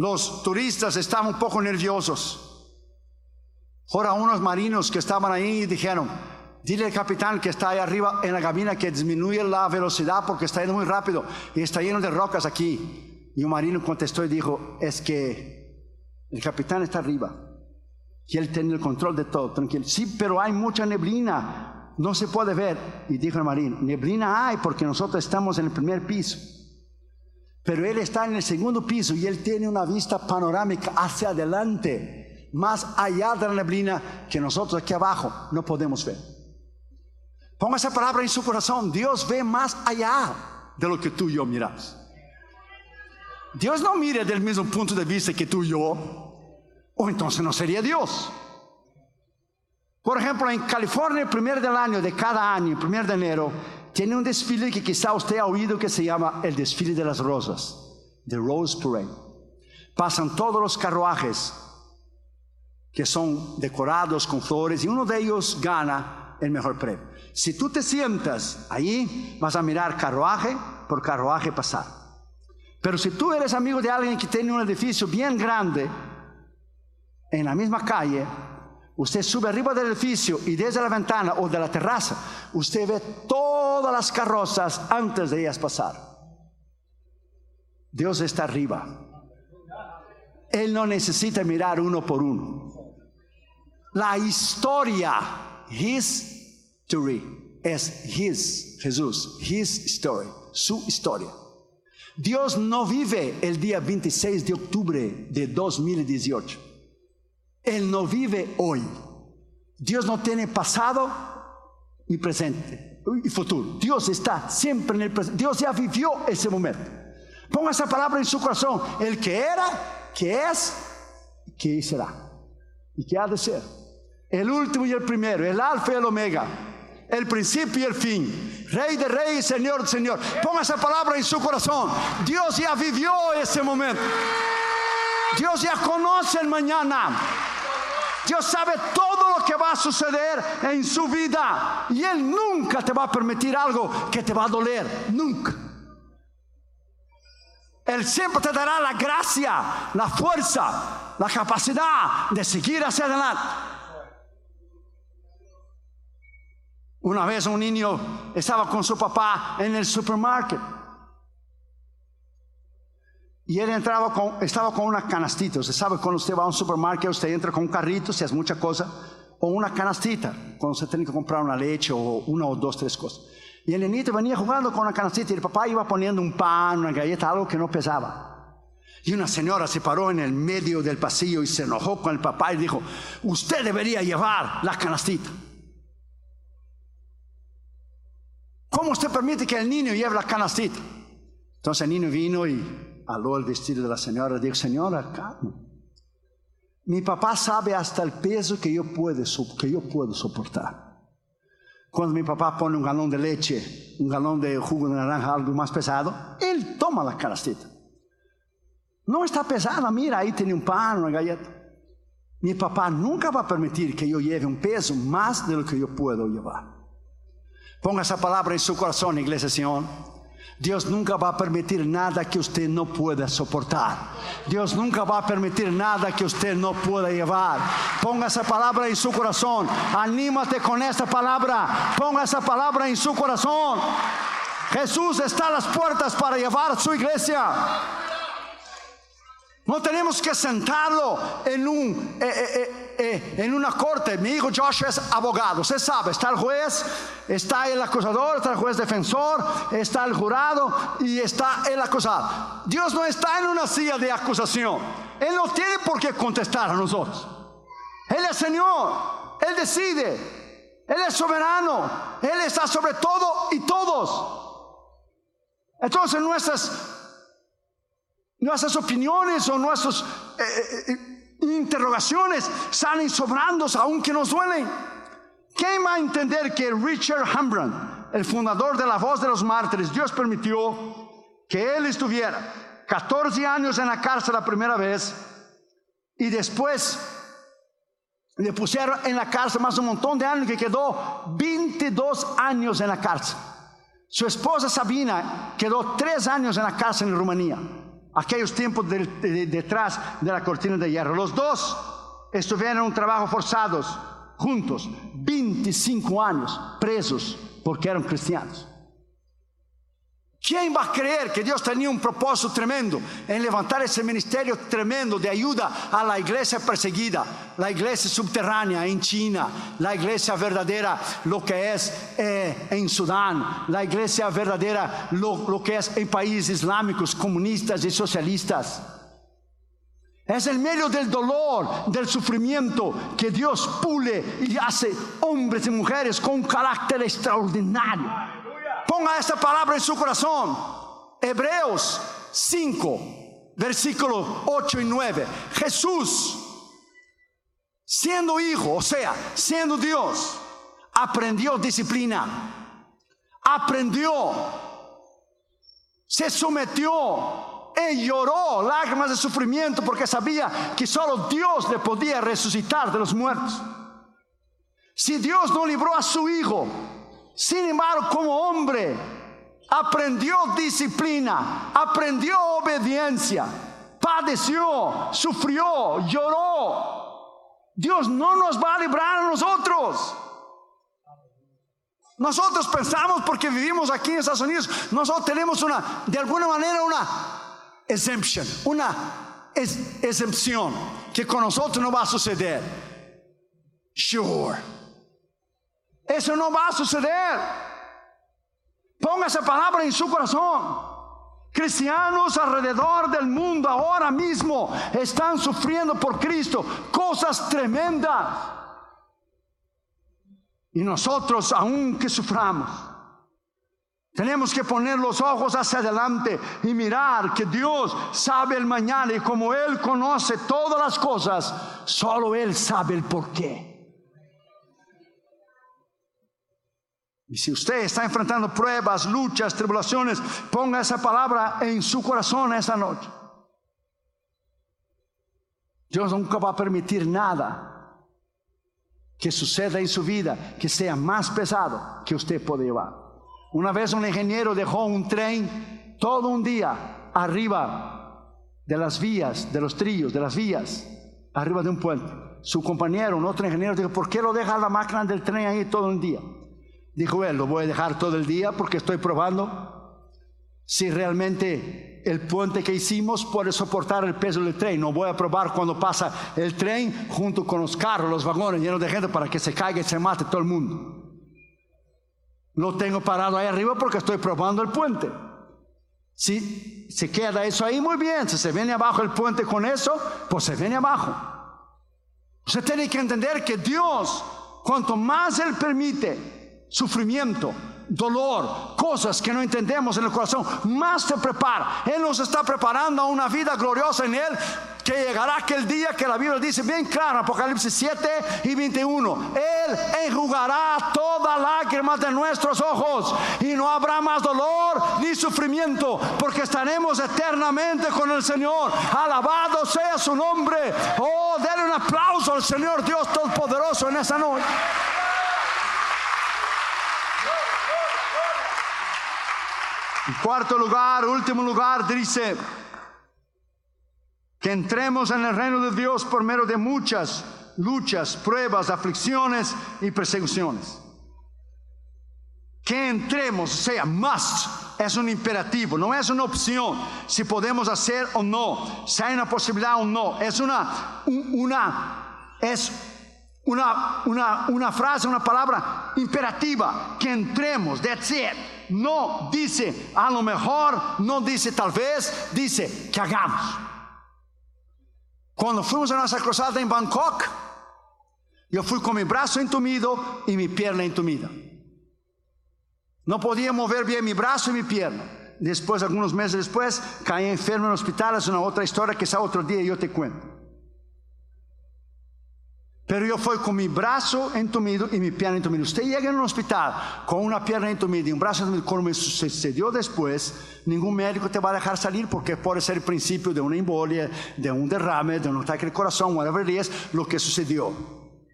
Los turistas estaban un poco nerviosos. Ahora unos marinos que estaban ahí dijeron, dile al capitán que está ahí arriba en la cabina que disminuye la velocidad porque está yendo muy rápido y está lleno de rocas aquí. Y un marino contestó y dijo, es que el capitán está arriba y él tiene el control de todo, tranquilo. Sí, pero hay mucha neblina, no se puede ver. Y dijo el marino, neblina hay porque nosotros estamos en el primer piso. Pero él está en el segundo piso y él tiene una vista panorámica hacia adelante, más allá de la neblina que nosotros aquí abajo no podemos ver. Ponga esa palabra en su corazón. Dios ve más allá de lo que tú y yo miramos. Dios no mira del mismo punto de vista que tú y yo, o entonces no sería Dios. Por ejemplo, en California, el primer del año, de cada año, el primer de enero, tiene un desfile que quizá usted ha oído que se llama el desfile de las rosas, The Rose Parade. Pasan todos los carruajes que son decorados con flores y uno de ellos gana el mejor premio. Si tú te sientas ahí, vas a mirar carruaje por carruaje pasar. Pero si tú eres amigo de alguien que tiene un edificio bien grande en la misma calle, Usted sube arriba del edificio y desde la ventana o de la terraza, usted ve todas las carrozas antes de ellas pasar. Dios está arriba. Él no necesita mirar uno por uno. La historia, His story, es His, Jesús, His story, su historia. Dios no vive el día 26 de octubre de 2018. Él no vive hoy. Dios no tiene pasado y presente y futuro. Dios está siempre en el presente. Dios ya vivió ese momento. Ponga esa palabra en su corazón. El que era, que es, que será. Y que ha de ser. El último y el primero, el alfa y el omega. El principio y el fin. Rey de reyes, Señor de Señor. Ponga esa palabra en su corazón. Dios ya vivió ese momento. Dios ya conoce el mañana. Dios sabe todo lo que va a suceder en su vida. Y Él nunca te va a permitir algo que te va a doler. Nunca. Él siempre te dará la gracia, la fuerza, la capacidad de seguir hacia adelante. Una vez un niño estaba con su papá en el supermercado. Y él entraba con, estaba con una canastita. Usted sabe cuando usted va a un supermercado, usted entra con un carrito, si hace mucha cosa, o una canastita, cuando usted tiene que comprar una leche o una o dos, tres cosas. Y el niñito venía jugando con una canastita y el papá iba poniendo un pan, una galleta, algo que no pesaba. Y una señora se paró en el medio del pasillo y se enojó con el papá y dijo, usted debería llevar la canastita. ¿Cómo usted permite que el niño lleve la canastita? Entonces el niño vino y aló el vestido de la señora y dijo, señora, calma. Mi papá sabe hasta el peso que yo puedo, soportar. Cuando mi papá pone un galón de leche, un galón de jugo de naranja, algo más pesado, él toma la canastita. No está pesada, mira, ahí tiene un pan, una galleta. Mi papá nunca va a permitir que yo lleve un peso más de lo que yo puedo llevar. Ponga esa palabra en su corazón, iglesia Señor. Dios nunca va a permitir nada que usted no pueda soportar. Dios nunca va a permitir nada que usted no pueda llevar. Ponga esa palabra en su corazón. Anímate con esa palabra. Ponga esa palabra en su corazón. Jesús está a las puertas para llevar su iglesia. No tenemos que sentarlo en, un, eh, eh, eh, en una corte. Mi hijo Joshua es abogado. Usted sabe, está el juez, está el acusador, está el juez defensor, está el jurado y está el acusado. Dios no está en una silla de acusación. Él no tiene por qué contestar a nosotros. Él es Señor. Él decide. Él es soberano. Él está sobre todo y todos. Entonces nuestras Nuestras opiniones o nuestras eh, eh, eh, interrogaciones salen sobrandos aunque nos duelen. ¿Quién va a entender que Richard Hambron, el fundador de la Voz de los Mártires, Dios permitió que él estuviera 14 años en la cárcel la primera vez y después le pusieron en la cárcel más un montón de años que quedó 22 años en la cárcel. Su esposa Sabina quedó 3 años en la cárcel en Rumanía aquellos tiempos detrás de la cortina de hierro. Los dos estuvieron en un trabajo forzados, juntos, 25 años presos porque eran cristianos. ¿Quién va a creer que Dios tenía un propósito tremendo en levantar ese ministerio tremendo de ayuda a la iglesia perseguida, la iglesia subterránea en China, la iglesia verdadera, lo que es eh, en Sudán, la iglesia verdadera, lo, que es en países islámicos, comunistas y socialistas? Es en medio del dolor, del sufrimiento, que Dios pule y hace hombres y mujeres con un carácter extraordinario Ponga esta palabra en su corazón. Hebreos 5, versículos 8 y 9. Jesús, siendo hijo, o sea, siendo Dios, aprendió disciplina, aprendió, se sometió y lloró lágrimas de sufrimiento porque sabía que solo Dios le podía resucitar de los muertos. Si Dios no libró a su hijo, sin embargo, como hombre, aprendió disciplina, aprendió obediencia, padeció, sufrió, lloró. Dios no nos va a librar a nosotros. Nosotros pensamos porque vivimos aquí en Estados Unidos, nosotros tenemos una, de alguna manera, una exemption, una excepción que con nosotros no va a suceder. Sure. Eso no va a suceder. Ponga esa palabra en su corazón. Cristianos alrededor del mundo ahora mismo están sufriendo por Cristo cosas tremendas. Y nosotros, aunque suframos, tenemos que poner los ojos hacia adelante y mirar que Dios sabe el mañana y como Él conoce todas las cosas, solo Él sabe el porqué. Y si usted está enfrentando pruebas, luchas, tribulaciones, ponga esa palabra en su corazón esa noche. Dios nunca va a permitir nada que suceda en su vida que sea más pesado que usted puede llevar. Una vez un ingeniero dejó un tren todo un día arriba de las vías, de los trillos, de las vías, arriba de un puente. Su compañero, un otro ingeniero, dijo, ¿por qué lo deja la máquina del tren ahí todo un día? Dijo él, lo voy a dejar todo el día porque estoy probando si realmente el puente que hicimos puede soportar el peso del tren. No voy a probar cuando pasa el tren junto con los carros, los vagones llenos de gente para que se caiga y se mate todo el mundo. Lo tengo parado ahí arriba porque estoy probando el puente. Si se queda eso ahí, muy bien. Si se viene abajo el puente con eso, pues se viene abajo. Usted tiene que entender que Dios, cuanto más Él permite, sufrimiento, dolor, cosas que no entendemos en el corazón, más te prepara. Él nos está preparando a una vida gloriosa en Él, que llegará aquel día que la Biblia dice bien claro, Apocalipsis 7 y 21. Él enjugará toda lágrima de nuestros ojos y no habrá más dolor ni sufrimiento, porque estaremos eternamente con el Señor. Alabado sea su nombre. Oh, denle un aplauso al Señor Dios Todopoderoso en esa noche. En cuarto lugar, último lugar, dice que entremos en el reino de Dios por medio de muchas luchas, pruebas, aflicciones y persecuciones. Que entremos, o sea, must, es un imperativo, no es una opción si podemos hacer o no, si hay una posibilidad o no, es una, una, es una, una, una frase, una palabra imperativa, que entremos, that's it. No dice a lo mejor, no dice tal vez, dice que hagamos. Cuando fuimos a nuestra cruzada en Bangkok, yo fui con mi brazo entumido y mi pierna entumida. No podía mover bien mi brazo y mi pierna. Después, algunos meses después, caí enfermo en el hospital. Es una otra historia que esa otro día yo te cuento. Pero yo fui con mi brazo entumido y mi pierna entumida. Usted llega en un hospital con una pierna entumida y un brazo entumido, como me sucedió después, ningún médico te va a dejar salir porque puede ser el principio de una embolia, de un derrame, de un ataque de corazón, whatever it is, lo que sucedió.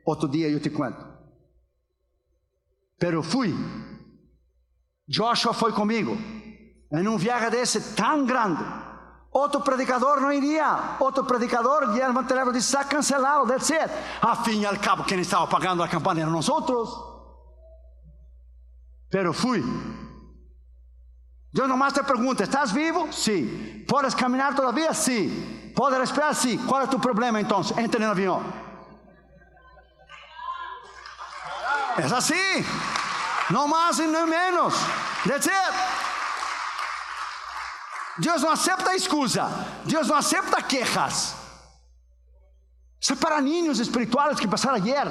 Otro día yo te cuento. Pero fui. Joshua foi comigo. En un viaje de ese tan grande. Otro predicador no iría. Otro predicador, Guillermo Telero, dice, está cancelado, that's it. A fin y al cabo, quien estaba pagando la campaña eran nosotros. Pero fui. Yo nomás te pregunto, ¿estás vivo? Sí. ¿Puedes caminar todavía? Sí. ¿Puedes respirar? Sí. ¿Cuál es tu problema entonces? Entra en el avión. Es así. No más y no menos. That's it. Dios no acepta excusa. Dios no acepta quejas. Isso é para niños espirituales que pasaron ayer.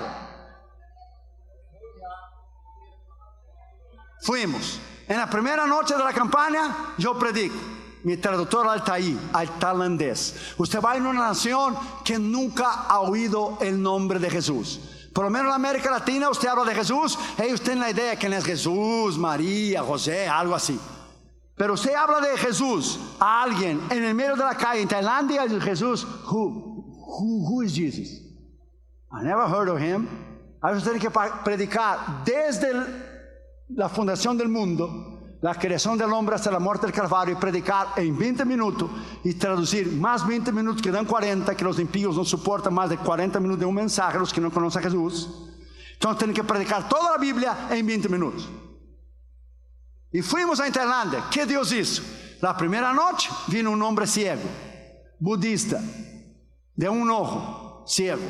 Fuimos. En la primera noche de la campaña, yo predico. Mi traductor Altaí, al tailandés. Usted va en una nación que nunca ha oído el nombre de Jesús. Por lo menos en América Latina usted habla de Jesús, ellos tienen la idea de quién es Jesús, María, José, algo así. Pero usted habla de Jesús a alguien en el medio de la calle en Tailandia, Jesús, who, who, who is Jesus? I never heard of him. A veces tiene que predicar desde la fundación del mundo la creación del hombre hasta la muerte del Calvario y predicar en 20 minutos y traducir más 20 minutos que dan 40, que los impíos no soportan más de 40 minutos de un mensaje, los que no conocen a Jesús. Entonces tienen que predicar toda la Biblia en 20 minutos. Y fuimos a Tailandia. ¿Qué Dios hizo? La primera noche vino un hombre ciego, budista, de un ojo, ciego.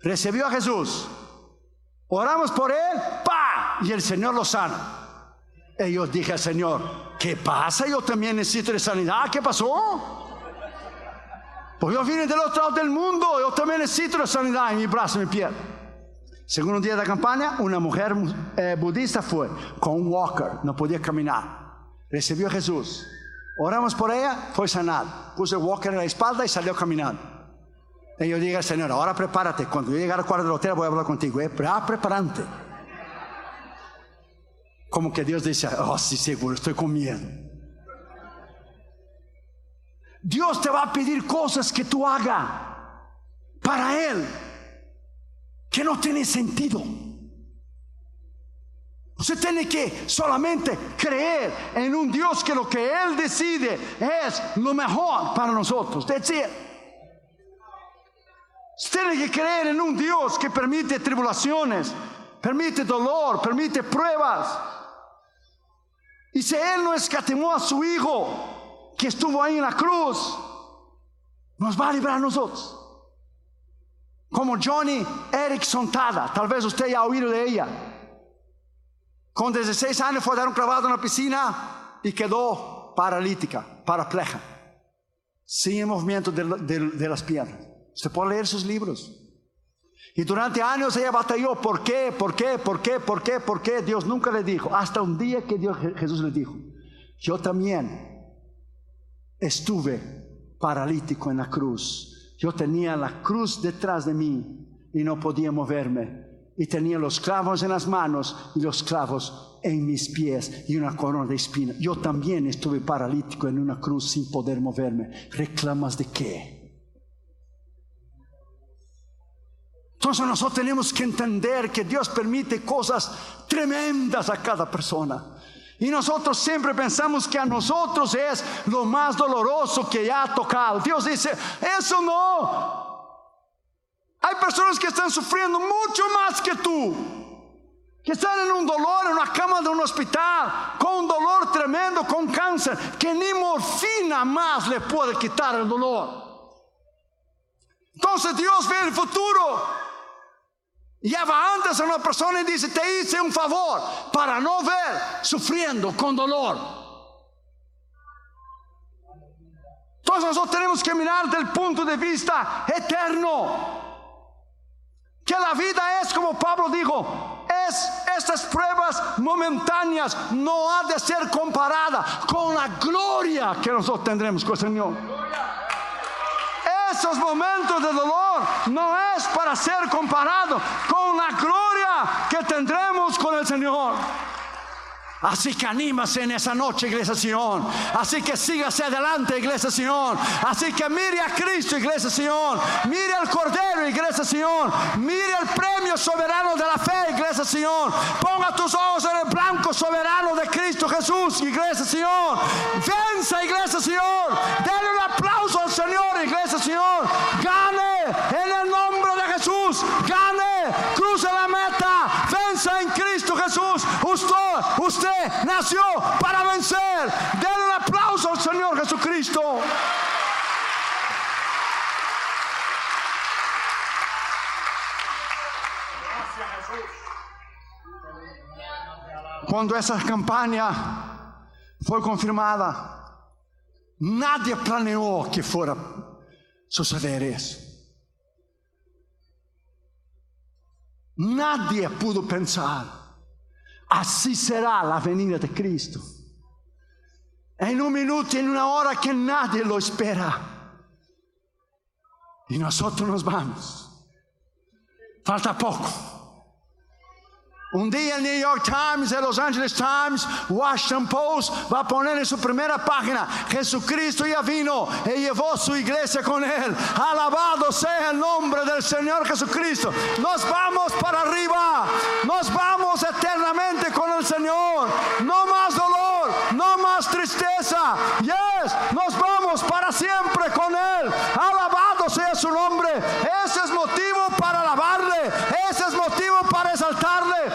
Recibió a Jesús. Oramos por él, ¡pa! Y el Señor lo sana. Y yo dije al Señor, ¿qué pasa? Yo también necesito de sanidad. ¿Qué pasó? Pues yo vine del otro lado del mundo, yo también necesito de sanidad en mi brazo, en mi piel. Segundo día de la campaña, una mujer eh, budista fue con un walker, no podía caminar. Recibió a Jesús. Oramos por ella, fue sanada. Puse el walker en la espalda y salió caminando. Y yo dije al Señor, ahora prepárate, cuando yo llegue al cuarto del hotel voy a hablar contigo. Eh, preparante. Como que Dios dice, oh sí, seguro, estoy con miedo. Dios te va a pedir cosas que tú hagas para Él, que no tiene sentido. Usted tiene que solamente creer en un Dios que lo que Él decide es lo mejor para nosotros. Decir, usted tiene que creer en un Dios que permite tribulaciones, permite dolor, permite pruebas. Y si Él no escatimó a su Hijo, que estuvo ahí en la cruz, nos va a librar a nosotros. Como Johnny Erickson Tada, tal vez usted ya ha oído de ella. Con 16 años fue a dar un clavado en la piscina y quedó paralítica, parapleja, sin movimiento de, las piernas. Usted puede leer sus libros. Y durante años ella batalló, ¿por qué? ¿Por qué? ¿Por qué? ¿Por qué? ¿Por qué? Dios nunca le dijo. Hasta un día que Dios, Jesús le dijo, yo también estuve paralítico en la cruz. Yo tenía la cruz detrás de mí y no podía moverme. Y tenía los clavos en las manos y los clavos en mis pies y una corona de espina. Yo también estuve paralítico en una cruz sin poder moverme. ¿Reclamas de qué? Entonces nosotros tenemos que entender que Dios permite cosas tremendas a cada persona. Y nosotros siempre pensamos que a nosotros es lo más doloroso que ya ha tocado. Dios dice, eso no. Hay personas que están sufriendo mucho más que tú. Que están en un dolor, en una cama de un hospital, con un dolor tremendo, con cáncer, que ni morfina más le puede quitar el dolor. Entonces Dios ve el futuro ya va antes a una persona y dice, te hice un favor para no ver sufriendo con dolor. Entonces nosotros tenemos que mirar del punto de vista eterno. Que la vida es, como Pablo dijo, es estas pruebas momentáneas, no ha de ser comparada con la gloria que nosotros tendremos con el Señor esos momentos de dolor no es para ser comparado con la gloria que tendremos con el Señor. Así que anímase en esa noche, iglesia Sion. Así que sígase adelante, iglesia Sion. Así que mire a Cristo, iglesia Sion. Mire al Cordero, iglesia Sion. Mire el premio soberano de la fe, iglesia Sion. Ponga tus ojos en el blanco soberano de Cristo Jesús, iglesia Sion. Venza, iglesia Sion. Dale un aplauso al Señor, iglesia Sion. Gane en el nombre de Jesús. Gane, cruce la meta. Venza en Cristo Jesús. Usted, usted nació para vencer. Denle un aplauso al Señor Jesucristo. Cuando esa campaña fue confirmada, nadie planeó que fuera suceder eso. Nadie pudo pensar Así será la venida de Cristo. En un minuto, en una hora que nadie lo espera. Y nosotros nos vamos. Falta poco. Un día el New York Times, el Los Angeles Times, Washington Post va a poner en su primera página, Jesucristo ya vino y llevó su iglesia con él. Alabado sea el nombre del Señor Jesucristo. Nos vamos para arriba, nos vamos eternamente con el Señor. No más dolor, no más tristeza. Yes, nos vamos para siempre con él. Alabado sea su nombre. Ese es motivo para alabarle. Ese es motivo para exaltarle.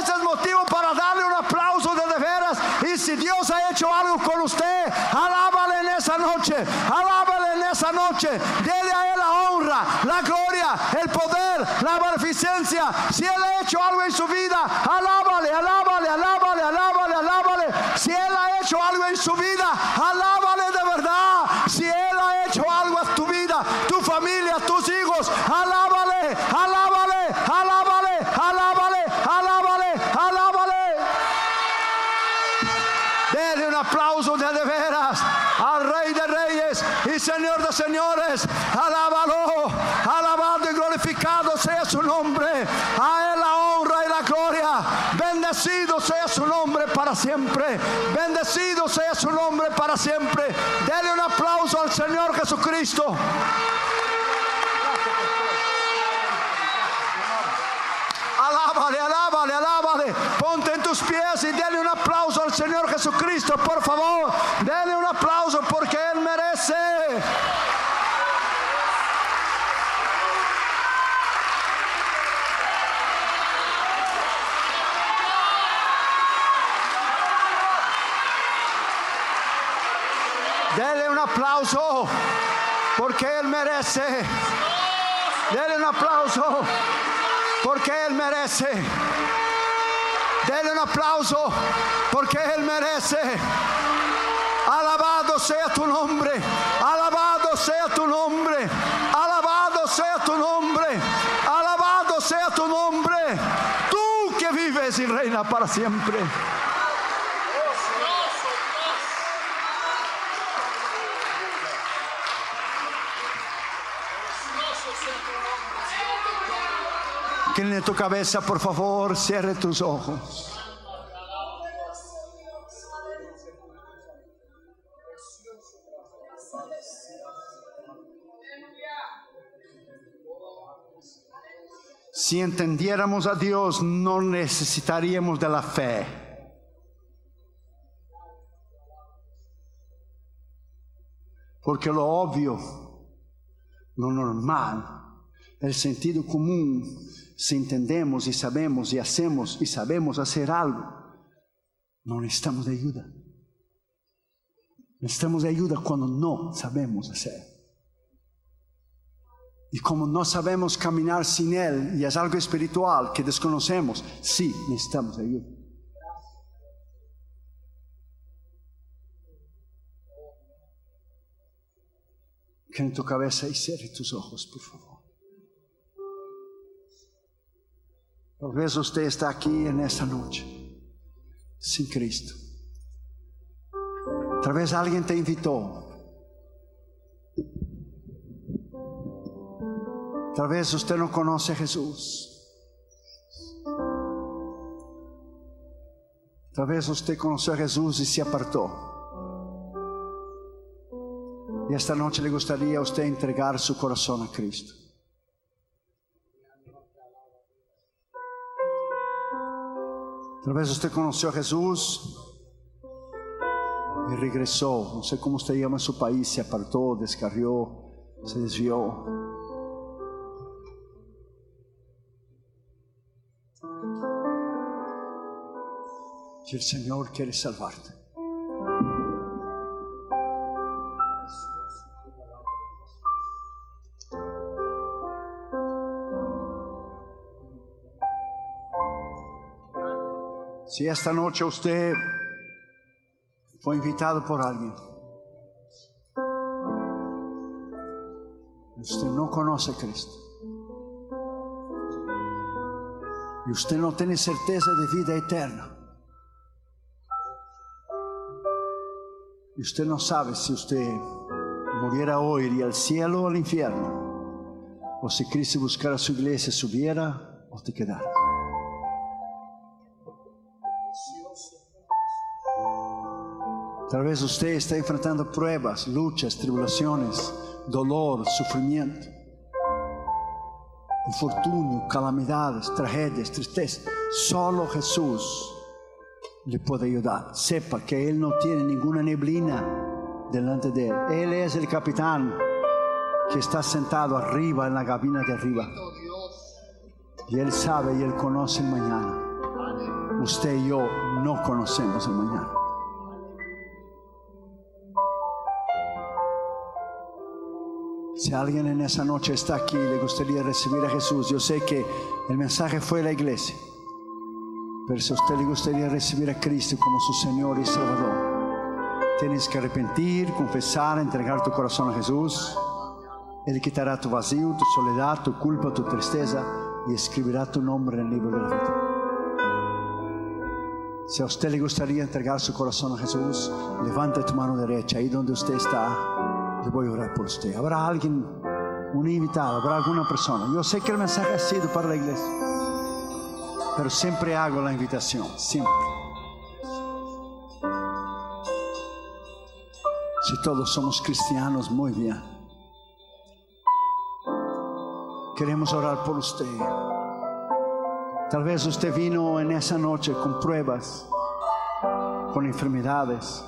Ese es motivo para darle un aplauso de, de veras. Y si Dios ha hecho algo con usted, alábale en esa noche. Alábale en esa noche. Dele a Él la honra, la gloria, el poder, la beneficencia. Si Él ha hecho algo en su vida, alábale, alábale, alábale, alábale, alábale. Si Él ha hecho algo en su vida, alábale de verdad. Si Él ha hecho algo a tu vida, tu familia, tus hijos, alábale, alábale, alábale, alábale, alábale, alábale. Dele un aplauso de, de veras al Rey de Reyes y Señor de Señores. Alábalo, alabado y glorificado sea su A Él la honra y la gloria. Bendecido sea su nombre para siempre. Bendecido sea su nombre para siempre. Dele un aplauso al Señor Jesucristo. Alábale, alábale, alábale. Ponte en tus pies y dale un aplauso al Señor Jesucristo, por favor. Dele un aplauso porque Él merece. Dele un aplauso porque Él merece. Dele un aplauso porque Él merece. Dele un aplauso porque Él merece. Alabado sea tu nombre. Alabado sea tu nombre. Alabado sea tu nombre. Alabado sea tu nombre. Tú que vives y reina para siempre. Incline tu cabeza, por favor, cierre tus ojos. Si entendiéramos a Dios, no necesitaríamos de la fe. Porque lo obvio, lo normal, el sentido común, si entendemos y sabemos y hacemos y sabemos hacer algo, no necesitamos de ayuda. Necesitamos de ayuda cuando no sabemos hacer. Y como no sabemos caminar sin Él y es algo espiritual que desconocemos, sí necesitamos de ayuda. Que en tu cabeza y cierre tus ojos, por favor. Tal vez usted está aquí en esta noche sin Cristo. Tal vez alguien te invitó. Tal vez usted no conoce a Jesús. Tal vez usted conoció a Jesús y se apartó. Y esta noche le gustaría a usted entregar su corazón a Cristo. Tal vez usted conoció a Jesús y regresó. No sé cómo usted llama su país, se apartó, descarrió, se desvió. Y el Señor quiere salvarte. Si esta noche usted fue invitado por alguien, usted no conoce a Cristo, y usted no tiene certeza de vida eterna, y usted no sabe si usted muriera hoy, iría al cielo o al infierno, o si Cristo buscara su iglesia, subiera o te quedara. Tal vez usted está enfrentando pruebas, luchas, tribulaciones, dolor, sufrimiento, infortunio, calamidades, tragedias, tristeza. Solo Jesús le puede ayudar. Sepa que Él no tiene ninguna neblina delante de Él. Él es el capitán que está sentado arriba en la cabina de arriba. Y Él sabe y Él conoce el mañana. Usted y yo no conocemos el mañana. Si alguien en esa noche está aquí y le gustaría recibir a Jesús, yo sé que el mensaje fue la iglesia. Pero si a usted le gustaría recibir a Cristo como su Señor y Salvador, tienes que arrepentir, confesar, entregar tu corazón a Jesús. Él quitará tu vacío, tu soledad, tu culpa, tu tristeza y escribirá tu nombre en el libro de la vida. Si a usted le gustaría entregar su corazón a Jesús, levante tu mano derecha ahí donde usted está yo voy a orar por usted. Habrá alguien, un invitado, habrá alguna persona. Yo sé que el mensaje ha sido para la iglesia, pero siempre hago la invitación, siempre. Si todos somos cristianos, muy bien. Queremos orar por usted. Tal vez usted vino en esa noche con pruebas, con enfermedades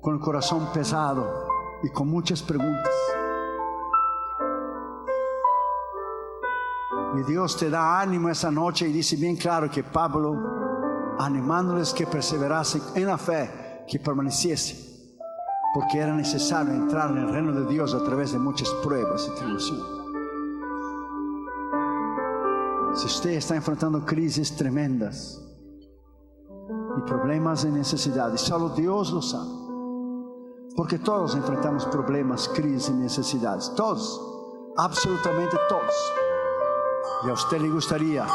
con el corazón pesado y con muchas preguntas. Y Dios te da ánimo esa noche y dice bien claro que Pablo, animándoles que perseverasen en la fe, que permaneciese, porque era necesario entrar en el reino de Dios a través de muchas pruebas y tribulaciones. Si usted está enfrentando crisis tremendas y problemas de necesidades, solo Dios lo sabe. Porque todos enfrentamos problemas, crisis y necesidades. Todos. Absolutamente todos. Y a usted le gustaría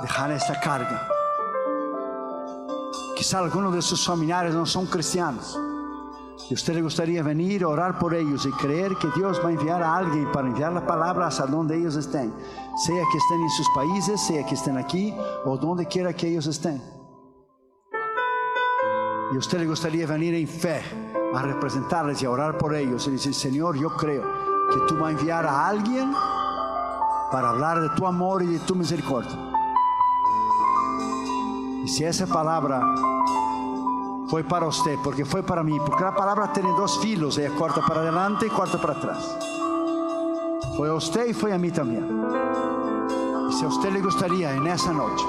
dejar esta carga. Quizá algunos de sus familiares no son cristianos. Y a usted le gustaría venir, orar por ellos y creer que Dios va a enviar a alguien para enviar la palabra hasta donde ellos estén. Sea que estén en sus países, sea que estén aquí o donde quiera que ellos estén. Y a usted le gustaría venir en fe a representarles y a orar por ellos y decir, Señor, yo creo que tú vas a enviar a alguien para hablar de tu amor y de tu misericordia. Y si esa palabra fue para usted, porque fue para mí, porque la palabra tiene dos filos, ella corta para adelante y corta para atrás. Fue a usted y fue a mí también. Y si a usted le gustaría en esa noche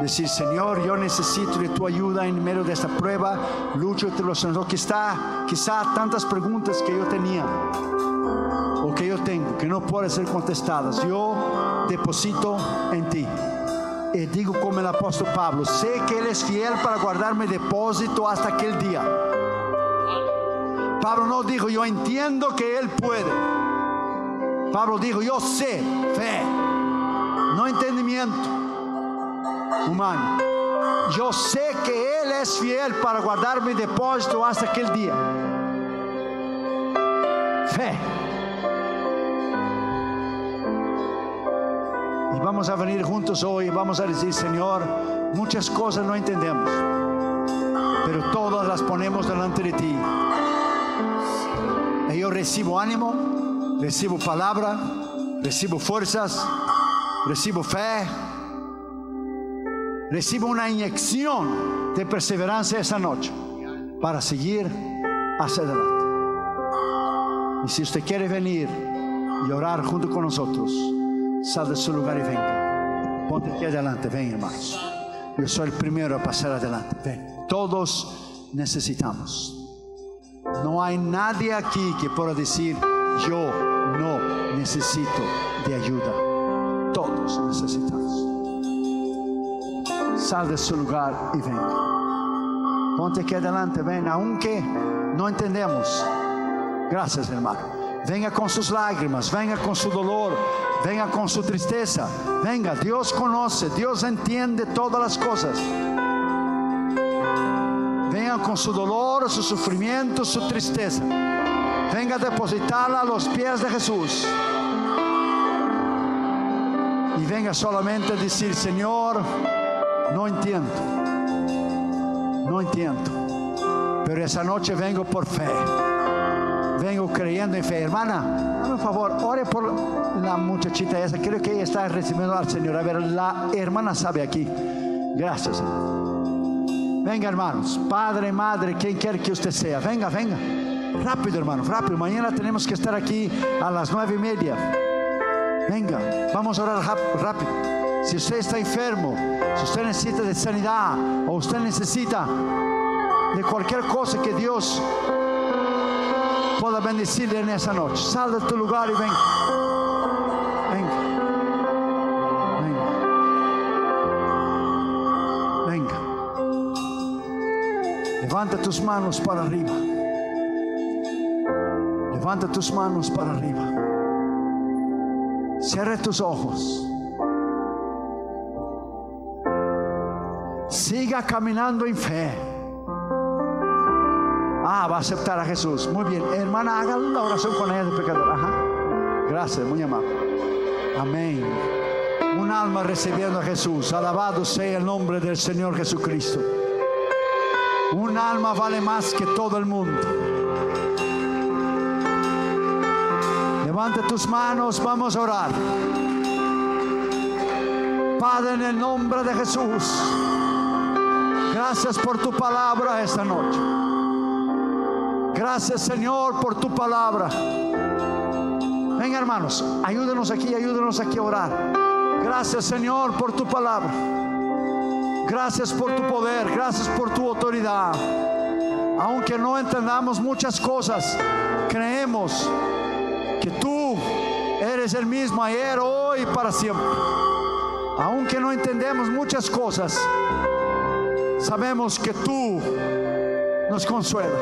decir, Señor, yo necesito de tu ayuda en medio de esta prueba, lucho entre los que está quizá tantas preguntas que yo tenía o que yo tengo que no pueden ser contestadas, yo deposito en ti. Y digo como el apóstol Pablo, sé que Él es fiel para guardarme depósito hasta aquel día. Pablo no dijo, yo entiendo que Él puede. Pablo dijo, yo sé, fe, no entendimiento humano. Yo sé que Él es fiel para guardar mi depósito hasta aquel día. Fe. Y vamos a venir juntos hoy y vamos a decir, Señor, muchas cosas no entendemos, pero todas las ponemos delante de ti. Y yo recibo ánimo, recibo palabra, recibo fuerzas, recibo fe, recibo una inyección de perseverancia esa noche para seguir hacia adelante. Y si usted quiere venir y orar junto con nosotros, sal de su lugar y venga. Ponte aquí adelante, ven hermanos. Yo soy el primero a pasar adelante. Ven. Todos necesitamos. No hay nadie aquí que pueda decir, yo no necesito de ayuda. Todos necesitamos. Sal de su lugar y ven. Ponte aquí adelante, ven, aunque no entendemos. Gracias, hermano. Venga con sus lágrimas, venga con su dolor, venga con su tristeza. Venga, Dios conoce, Dios entiende todas las cosas. Venga con su dolor, su sufrimiento, su tristeza. Venga a depositarla a los pies de Jesús. Y venga solamente a decir, Señor, no entiendo. No entiendo. Pero esa noche vengo por fe vengo creyendo en fe. Hermana, un favor, ore por la muchachita esa. Creo que ella está recibiendo al Señor. A ver, la hermana sabe aquí. Gracias. Venga, hermanos. Padre, madre, quien quiera que usted sea. Venga, venga. Rápido, hermano, rápido. Mañana tenemos que estar aquí a las nueve y media. Venga, vamos a orar rápido. Si usted está enfermo, si usted necesita de sanidad o usted necesita de cualquier cosa que Dios pueda bendecirle en esa noche. Sal de tu lugar y ven. Venga. Venga. Venga. Levanta tus manos para arriba. Levanta tus manos para arriba. Cierra tus ojos. Siga caminando en fe. Ah, va a aceptar a Jesús. Muy bien. Hermana, haga la oración con ella de pecador. Gracias, muy amable. Amén. Un alma recibiendo a Jesús. Alabado sea el nombre del Señor Jesucristo. Un alma vale más que todo el mundo. Levanta tus manos, vamos a orar. Padre, en el nombre de Jesús, gracias por tu palabra esta noche. Gracias Señor por tu palabra. Venga hermanos, ayúdenos aquí, ayúdenos aquí a orar. Gracias Señor por tu palabra. Gracias por tu poder, gracias por tu autoridad. Aunque no entendamos muchas cosas, creemos que tú eres el mismo ayer, hoy y para siempre. Aunque no entendemos muchas cosas, sabemos que tú nos consuelas.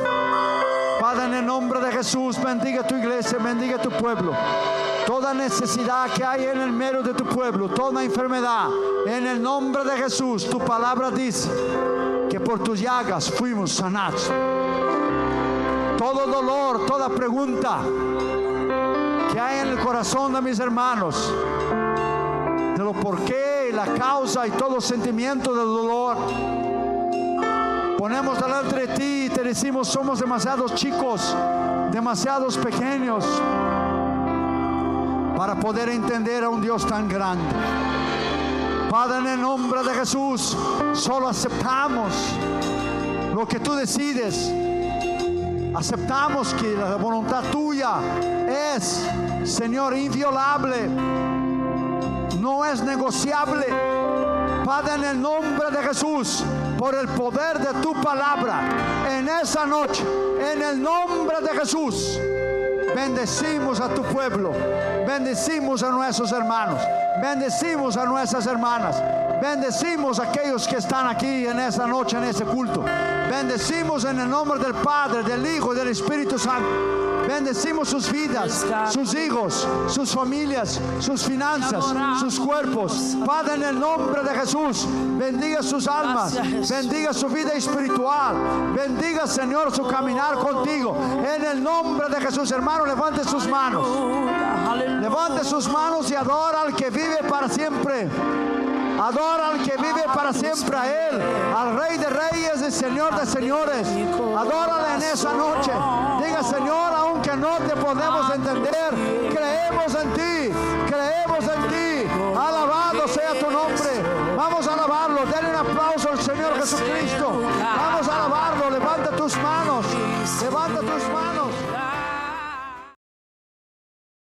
Padre, en el nombre de Jesús, bendiga tu iglesia, bendiga tu pueblo. Toda necesidad que hay en el medio de tu pueblo, toda enfermedad, en el nombre de Jesús, tu palabra dice que por tus llagas fuimos sanados. Todo dolor, toda pregunta que hay en el corazón de mis hermanos, de lo por qué, la causa y todo sentimiento del dolor, ponemos delante de ti y te decimos, somos demasiados chicos, demasiados pequeños para poder entender a un Dios tan grande. Padre, en el nombre de Jesús, solo aceptamos lo que tú decides. Aceptamos que la voluntad tuya es, Señor, inviolable. No es negociable. Padre, en el nombre de Jesús, por el poder de tu palabra, en esa noche, en el nombre de Jesús, bendecimos a tu pueblo, bendecimos a nuestros hermanos, bendecimos a nuestras hermanas, bendecimos a aquellos que están aquí en esta noche, en este culto. Bendecimos en el nombre del Padre, del Hijo y del Espíritu Santo. Bendecimos sus vidas, sus hijos, sus familias, sus finanzas, sus cuerpos. Padre, en el nombre de Jesús, bendiga sus almas, bendiga su vida espiritual, bendiga, Señor, su caminar contigo. En el nombre de Jesús, hermano, levante sus manos. Levante sus manos y adora al que vive para siempre. Adora al que vive para siempre a Él, al Rey de Reyes y Señor de Señores. Adórale en esa noche. Diga, Señor, aunque no te podemos entender, creemos en ti, creemos en ti. Alabado sea tu nombre. Vamos a alabarlo. Denle un aplauso al Señor Jesucristo. Vamos a alabarlo. Levanta tus manos. Levanta tus manos.